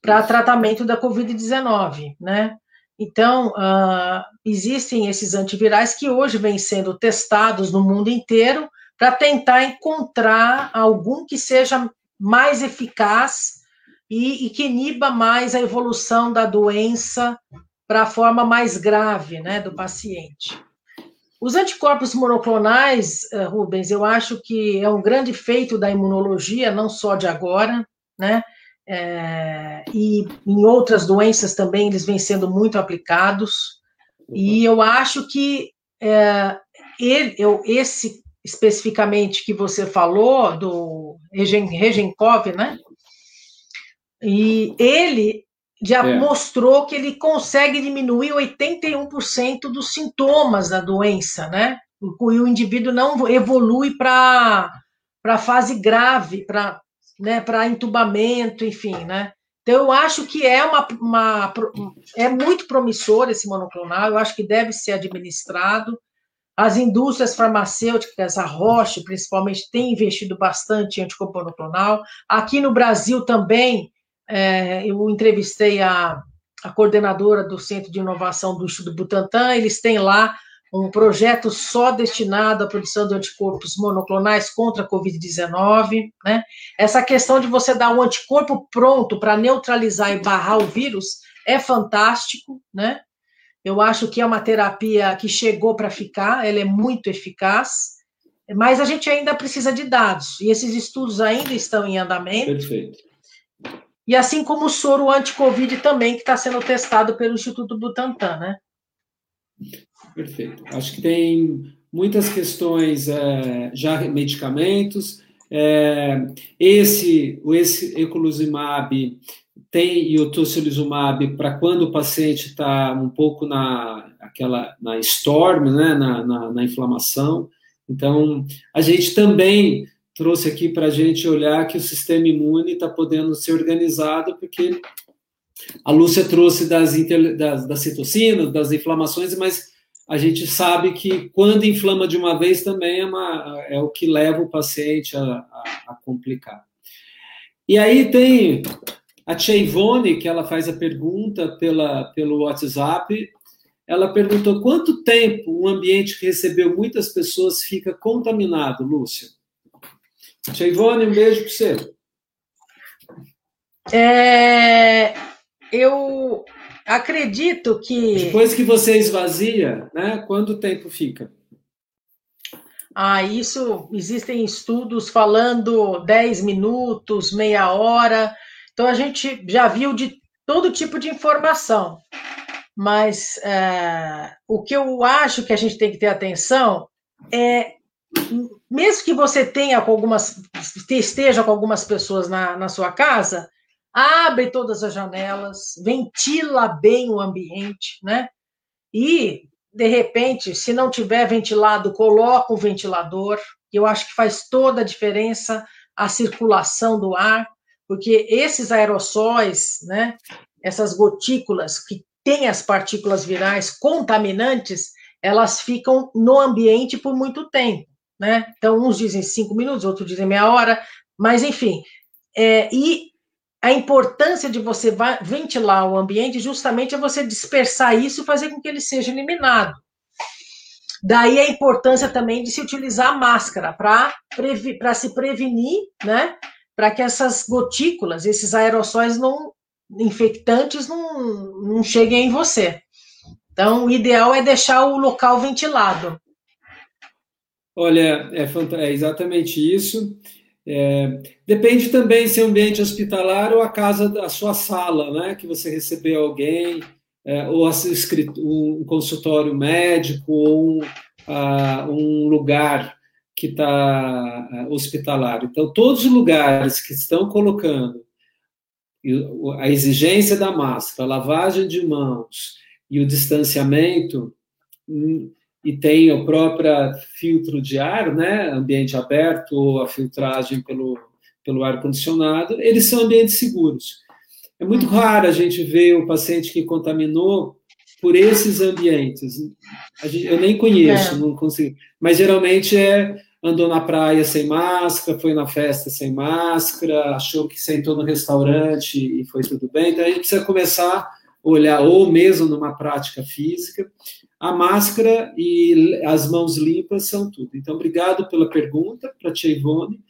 para tratamento da Covid-19, né? Então, uh, existem esses antivirais que hoje vêm sendo testados no mundo inteiro para tentar encontrar algum que seja mais eficaz e, e que iniba mais a evolução da doença para a forma mais grave né, do paciente. Os anticorpos monoclonais, eh, Rubens, eu acho que é um grande feito da imunologia, não só de agora, né? É, e em outras doenças também eles vêm sendo muito aplicados. E eu acho que é, ele, eu, esse especificamente que você falou, do Regenkov, né? E ele já é. mostrou que ele consegue diminuir 81% dos sintomas da doença, né? E o indivíduo não evolui para a fase grave, para né, entubamento, enfim, né? Então, eu acho que é, uma, uma, é muito promissor esse monoclonal, eu acho que deve ser administrado. As indústrias farmacêuticas, a Roche, principalmente, tem investido bastante em anticorpo monoclonal. Aqui no Brasil também, é, eu entrevistei a, a coordenadora do Centro de Inovação do Instituto Butantan, eles têm lá um projeto só destinado à produção de anticorpos monoclonais contra a Covid-19, né? Essa questão de você dar um anticorpo pronto para neutralizar e barrar o vírus é fantástico, né? Eu acho que é uma terapia que chegou para ficar, ela é muito eficaz, mas a gente ainda precisa de dados, e esses estudos ainda estão em andamento. Perfeito. E assim como o soro anti-Covid também, que está sendo testado pelo Instituto Butantan, né? Perfeito. Acho que tem muitas questões, é, já medicamentos. É, esse, o esse eculizumab tem e o tocilizumab para quando o paciente está um pouco na aquela na storm, né, na, na, na inflamação. Então, a gente também trouxe aqui para a gente olhar que o sistema imune está podendo ser organizado, porque a Lúcia trouxe das, das, das citocinas, das inflamações, mas a gente sabe que quando inflama de uma vez também é, uma, é o que leva o paciente a, a, a complicar. E aí tem a Tia Ivone, que ela faz a pergunta pela, pelo WhatsApp, ela perguntou quanto tempo um ambiente que recebeu muitas pessoas fica contaminado, Lúcia? Tia Ivone, um beijo para você. É, eu acredito que. Depois que você esvazia, né? Quanto tempo fica? Ah, isso existem estudos falando 10 minutos, meia hora. Então a gente já viu de todo tipo de informação. Mas é, o que eu acho que a gente tem que ter atenção é mesmo que você tenha com algumas, esteja com algumas pessoas na, na sua casa, abre todas as janelas, ventila bem o ambiente, né? E, de repente, se não tiver ventilado, coloca o ventilador, eu acho que faz toda a diferença a circulação do ar, porque esses aerossóis, né, essas gotículas que têm as partículas virais contaminantes, elas ficam no ambiente por muito tempo né? Então, uns dizem cinco minutos, outros dizem meia hora, mas enfim. É, e a importância de você ventilar o ambiente justamente é você dispersar isso e fazer com que ele seja eliminado. Daí a importância também de se utilizar a máscara para se prevenir, né? Para que essas gotículas, esses aerossóis não infectantes não, não cheguem em você. Então, o ideal é deixar o local ventilado. Olha, é, é exatamente isso. É, depende também se é ambiente hospitalar ou a casa, a sua sala, né? Que você recebeu alguém, é, ou um consultório médico, ou um, um lugar que está hospitalar. Então, todos os lugares que estão colocando a exigência da máscara, a lavagem de mãos e o distanciamento, hum, e tem o próprio filtro de ar, né, ambiente aberto ou a filtragem pelo, pelo ar-condicionado, eles são ambientes seguros. É muito uhum. raro a gente ver o paciente que contaminou por esses ambientes. Gente, eu nem conheço, é. não consigo. Mas geralmente é andou na praia sem máscara, foi na festa sem máscara, achou que sentou no restaurante e foi tudo bem. Então a gente precisa começar a olhar, ou mesmo numa prática física, a máscara e as mãos limpas são tudo. Então, obrigado pela pergunta para a Tia Ivone.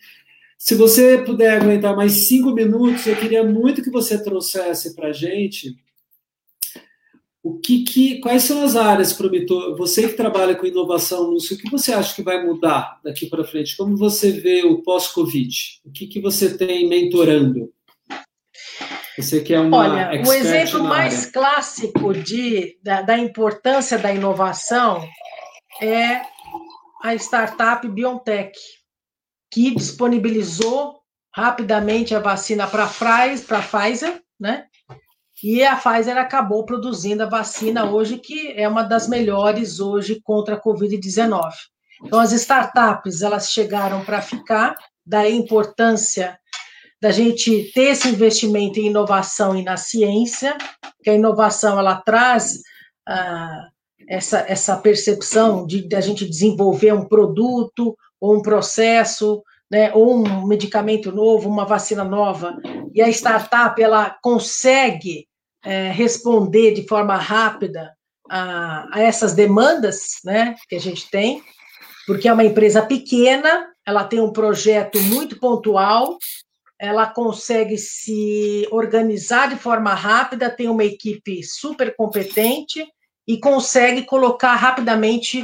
Se você puder aguentar mais cinco minutos, eu queria muito que você trouxesse para a gente o que, que, quais são as áreas prometor. Você que trabalha com inovação, Lúcio, o que você acha que vai mudar daqui para frente? Como você vê o pós-Covid? O que, que você tem mentorando? Você que é uma Olha, o exemplo mais clássico de, da, da, importância da inovação é a startup BioNTech, que disponibilizou rapidamente a vacina para a Pfizer, né? E a Pfizer acabou produzindo a vacina hoje, que é uma das melhores hoje contra a Covid-19. Então, as startups, elas chegaram para ficar, da importância da gente ter esse investimento em inovação e na ciência, que a inovação ela traz ah, essa, essa percepção de, de a gente desenvolver um produto ou um processo, né, ou um medicamento novo, uma vacina nova, e a startup ela consegue é, responder de forma rápida a, a, essas demandas, né, que a gente tem, porque é uma empresa pequena, ela tem um projeto muito pontual, ela consegue se organizar de forma rápida, tem uma equipe super competente e consegue colocar rapidamente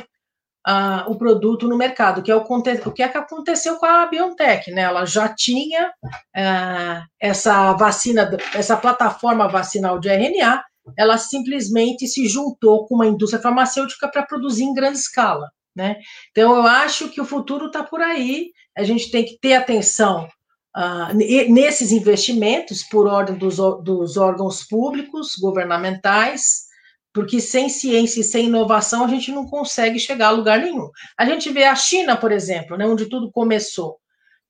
uh, o produto no mercado, que é o, o que, é que aconteceu com a BioNTech, né? Ela já tinha uh, essa vacina, essa plataforma vacinal de RNA, ela simplesmente se juntou com uma indústria farmacêutica para produzir em grande escala. Né? Então, eu acho que o futuro está por aí, a gente tem que ter atenção uh, nesses investimentos por ordem dos, dos órgãos públicos, governamentais, porque sem ciência e sem inovação a gente não consegue chegar a lugar nenhum. A gente vê a China, por exemplo, né, onde tudo começou.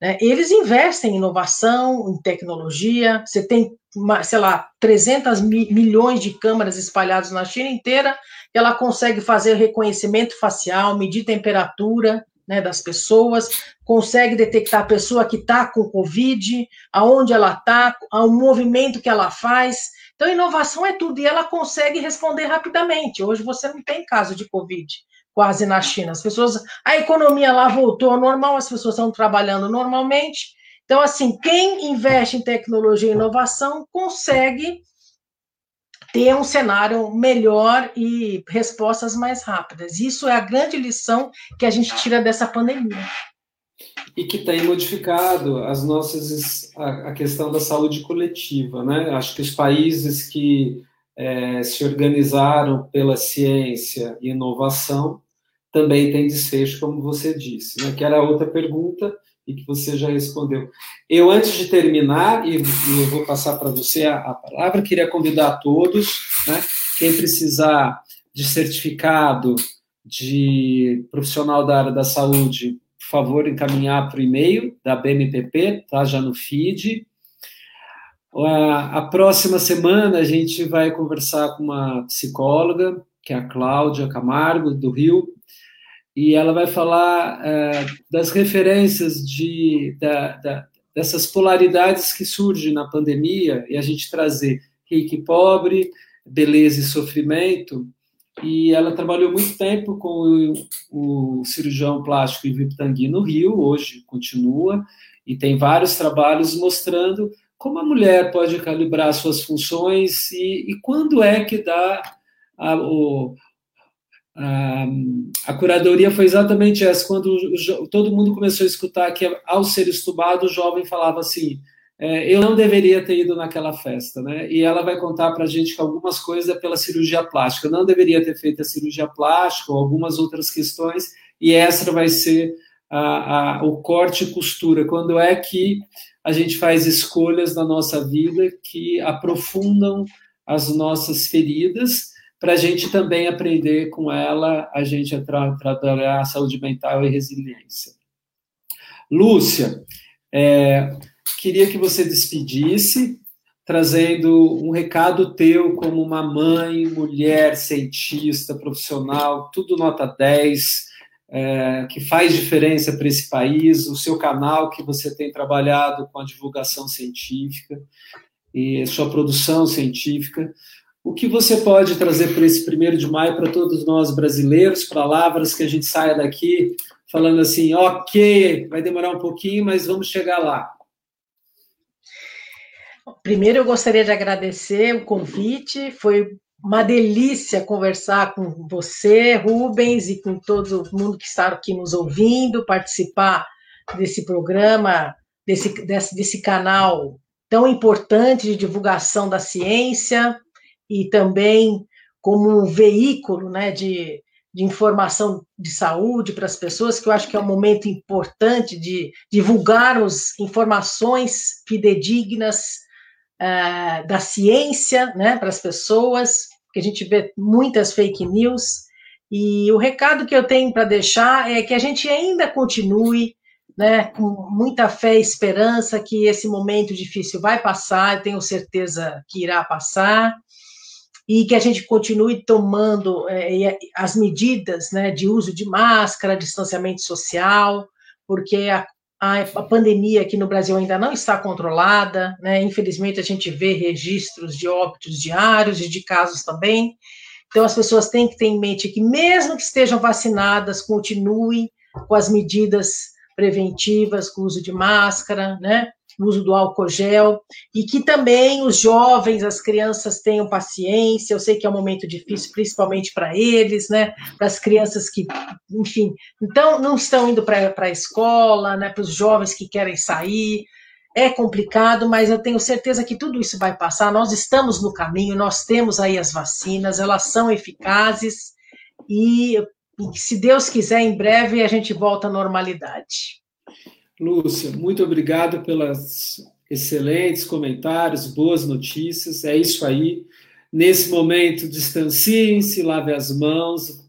Né, eles investem em inovação, em tecnologia. Você tem, sei lá, 300 milhões de câmeras espalhadas na China inteira. Ela consegue fazer reconhecimento facial, medir temperatura né, das pessoas, consegue detectar a pessoa que está com Covid, aonde ela está, o movimento que ela faz. Então, inovação é tudo, e ela consegue responder rapidamente. Hoje você não tem caso de Covid quase na China. As pessoas, a economia lá voltou ao normal, as pessoas estão trabalhando normalmente. Então, assim, quem investe em tecnologia e inovação consegue ter um cenário melhor e respostas mais rápidas. Isso é a grande lição que a gente tira dessa pandemia e que tem modificado as nossas a, questão da saúde coletiva, né? Acho que os países que é, se organizaram pela ciência e inovação também têm desfecho, como você disse, né? Que era outra pergunta e que você já respondeu. Eu antes de terminar e, eu vou passar para você a, a, palavra, queria convidar a todos, né? Quem precisar de certificado de profissional da área da saúde por favor, encaminhar para o e-mail da BMPP, tá já no feed. A, a próxima semana a gente vai conversar com uma psicóloga, que é a Cláudia Camargo, do Rio, e ela vai falar é, das referências de, da, da, dessas polaridades que surgem na pandemia e a gente trazer rico e pobre, beleza e sofrimento, e ela trabalhou muito tempo com o, o cirurgião plástico Ivo Pitangui no Rio, hoje continua, e tem vários trabalhos mostrando como a mulher pode calibrar suas funções e, e quando é que dá a, o, a, curadoria foi exatamente essa, quando o, todo mundo começou a escutar que ao ser estubado o jovem falava assim, é, eu não deveria ter ido naquela festa, né? E ela vai contar para a gente que algumas coisas é pela cirurgia plástica. Eu não deveria ter feito a cirurgia plástica ou algumas outras questões, e essa vai ser a, a, o corte e costura. Quando é que a gente faz escolhas na nossa vida que aprofundam as nossas feridas, para a gente também aprender com ela, a gente a tra trabalhar a saúde mental e resiliência. Lúcia, é, queria que você despedisse, trazendo um recado teu como uma mãe, mulher, cientista, profissional, tudo nota 10, é, que faz diferença para esse país, o seu canal que você tem trabalhado com a divulgação científica e sua produção científica. O que você pode trazer para esse primeiro de maio para todos nós brasileiros, palavras que a gente saia daqui falando assim, ok, vai demorar um pouquinho, mas vamos chegar lá. Primeiro, eu gostaria de agradecer o convite. Foi uma delícia conversar com você, Rubens, e com todo mundo que está aqui nos ouvindo, participar desse programa, desse, desse, desse canal tão importante de divulgação da ciência e também como um veículo né, de, de informação de saúde para as pessoas, que eu acho que é um momento importante de divulgarmos informações fidedignas uh, da ciência né, para as pessoas, porque a gente vê muitas fake news. E o recado que eu tenho para deixar é que a gente ainda continue né, com muita fé e esperança que esse momento difícil vai passar, eu tenho certeza que irá passar, e que a gente continue tomando é, as medidas né, de uso de máscara, distanciamento social, porque a, a, a, pandemia aqui no Brasil ainda não está controlada, né? infelizmente a gente vê registros de óbitos diários e de casos também, então as pessoas têm que ter em mente que mesmo que estejam vacinadas, continue com as medidas preventivas, com o uso de máscara, né? O uso do álcool gel, e que também os jovens, as crianças tenham paciência. Eu sei que é um momento difícil, principalmente para eles, né? Para as crianças que, enfim, então não estão indo para a escola, né? Para os jovens que querem sair. É complicado, mas eu tenho certeza que tudo isso vai passar. Nós estamos no caminho, nós temos aí as vacinas, elas são eficazes e e se Deus quiser, em breve a gente volta à normalidade. Lúcia, muito obrigado pelas excelentes comentários, boas notícias. É isso aí. Nesse momento, distanciem-se, lave as mãos.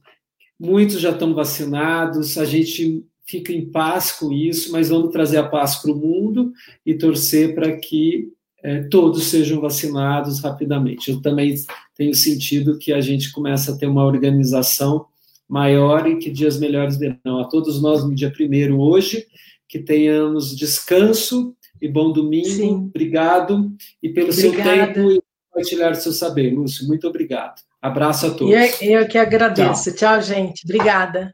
Muitos já estão vacinados, a gente fica em paz com isso, mas vamos trazer a paz para o mundo e torcer para que é, todos sejam vacinados rapidamente. Eu também tenho sentido que a gente começa a ter uma organização maior e que dias melhores virão. A todos nós no dia primeiro hoje, que tenhamos descanso e bom domingo. Sim. Obrigado e pelo Obrigada. seu tempo e compartilhar o seu saber, Lúcio. Muito obrigado. Abraço a todos. Eu, eu que agradeço. Tchau, Tchau gente. Obrigada.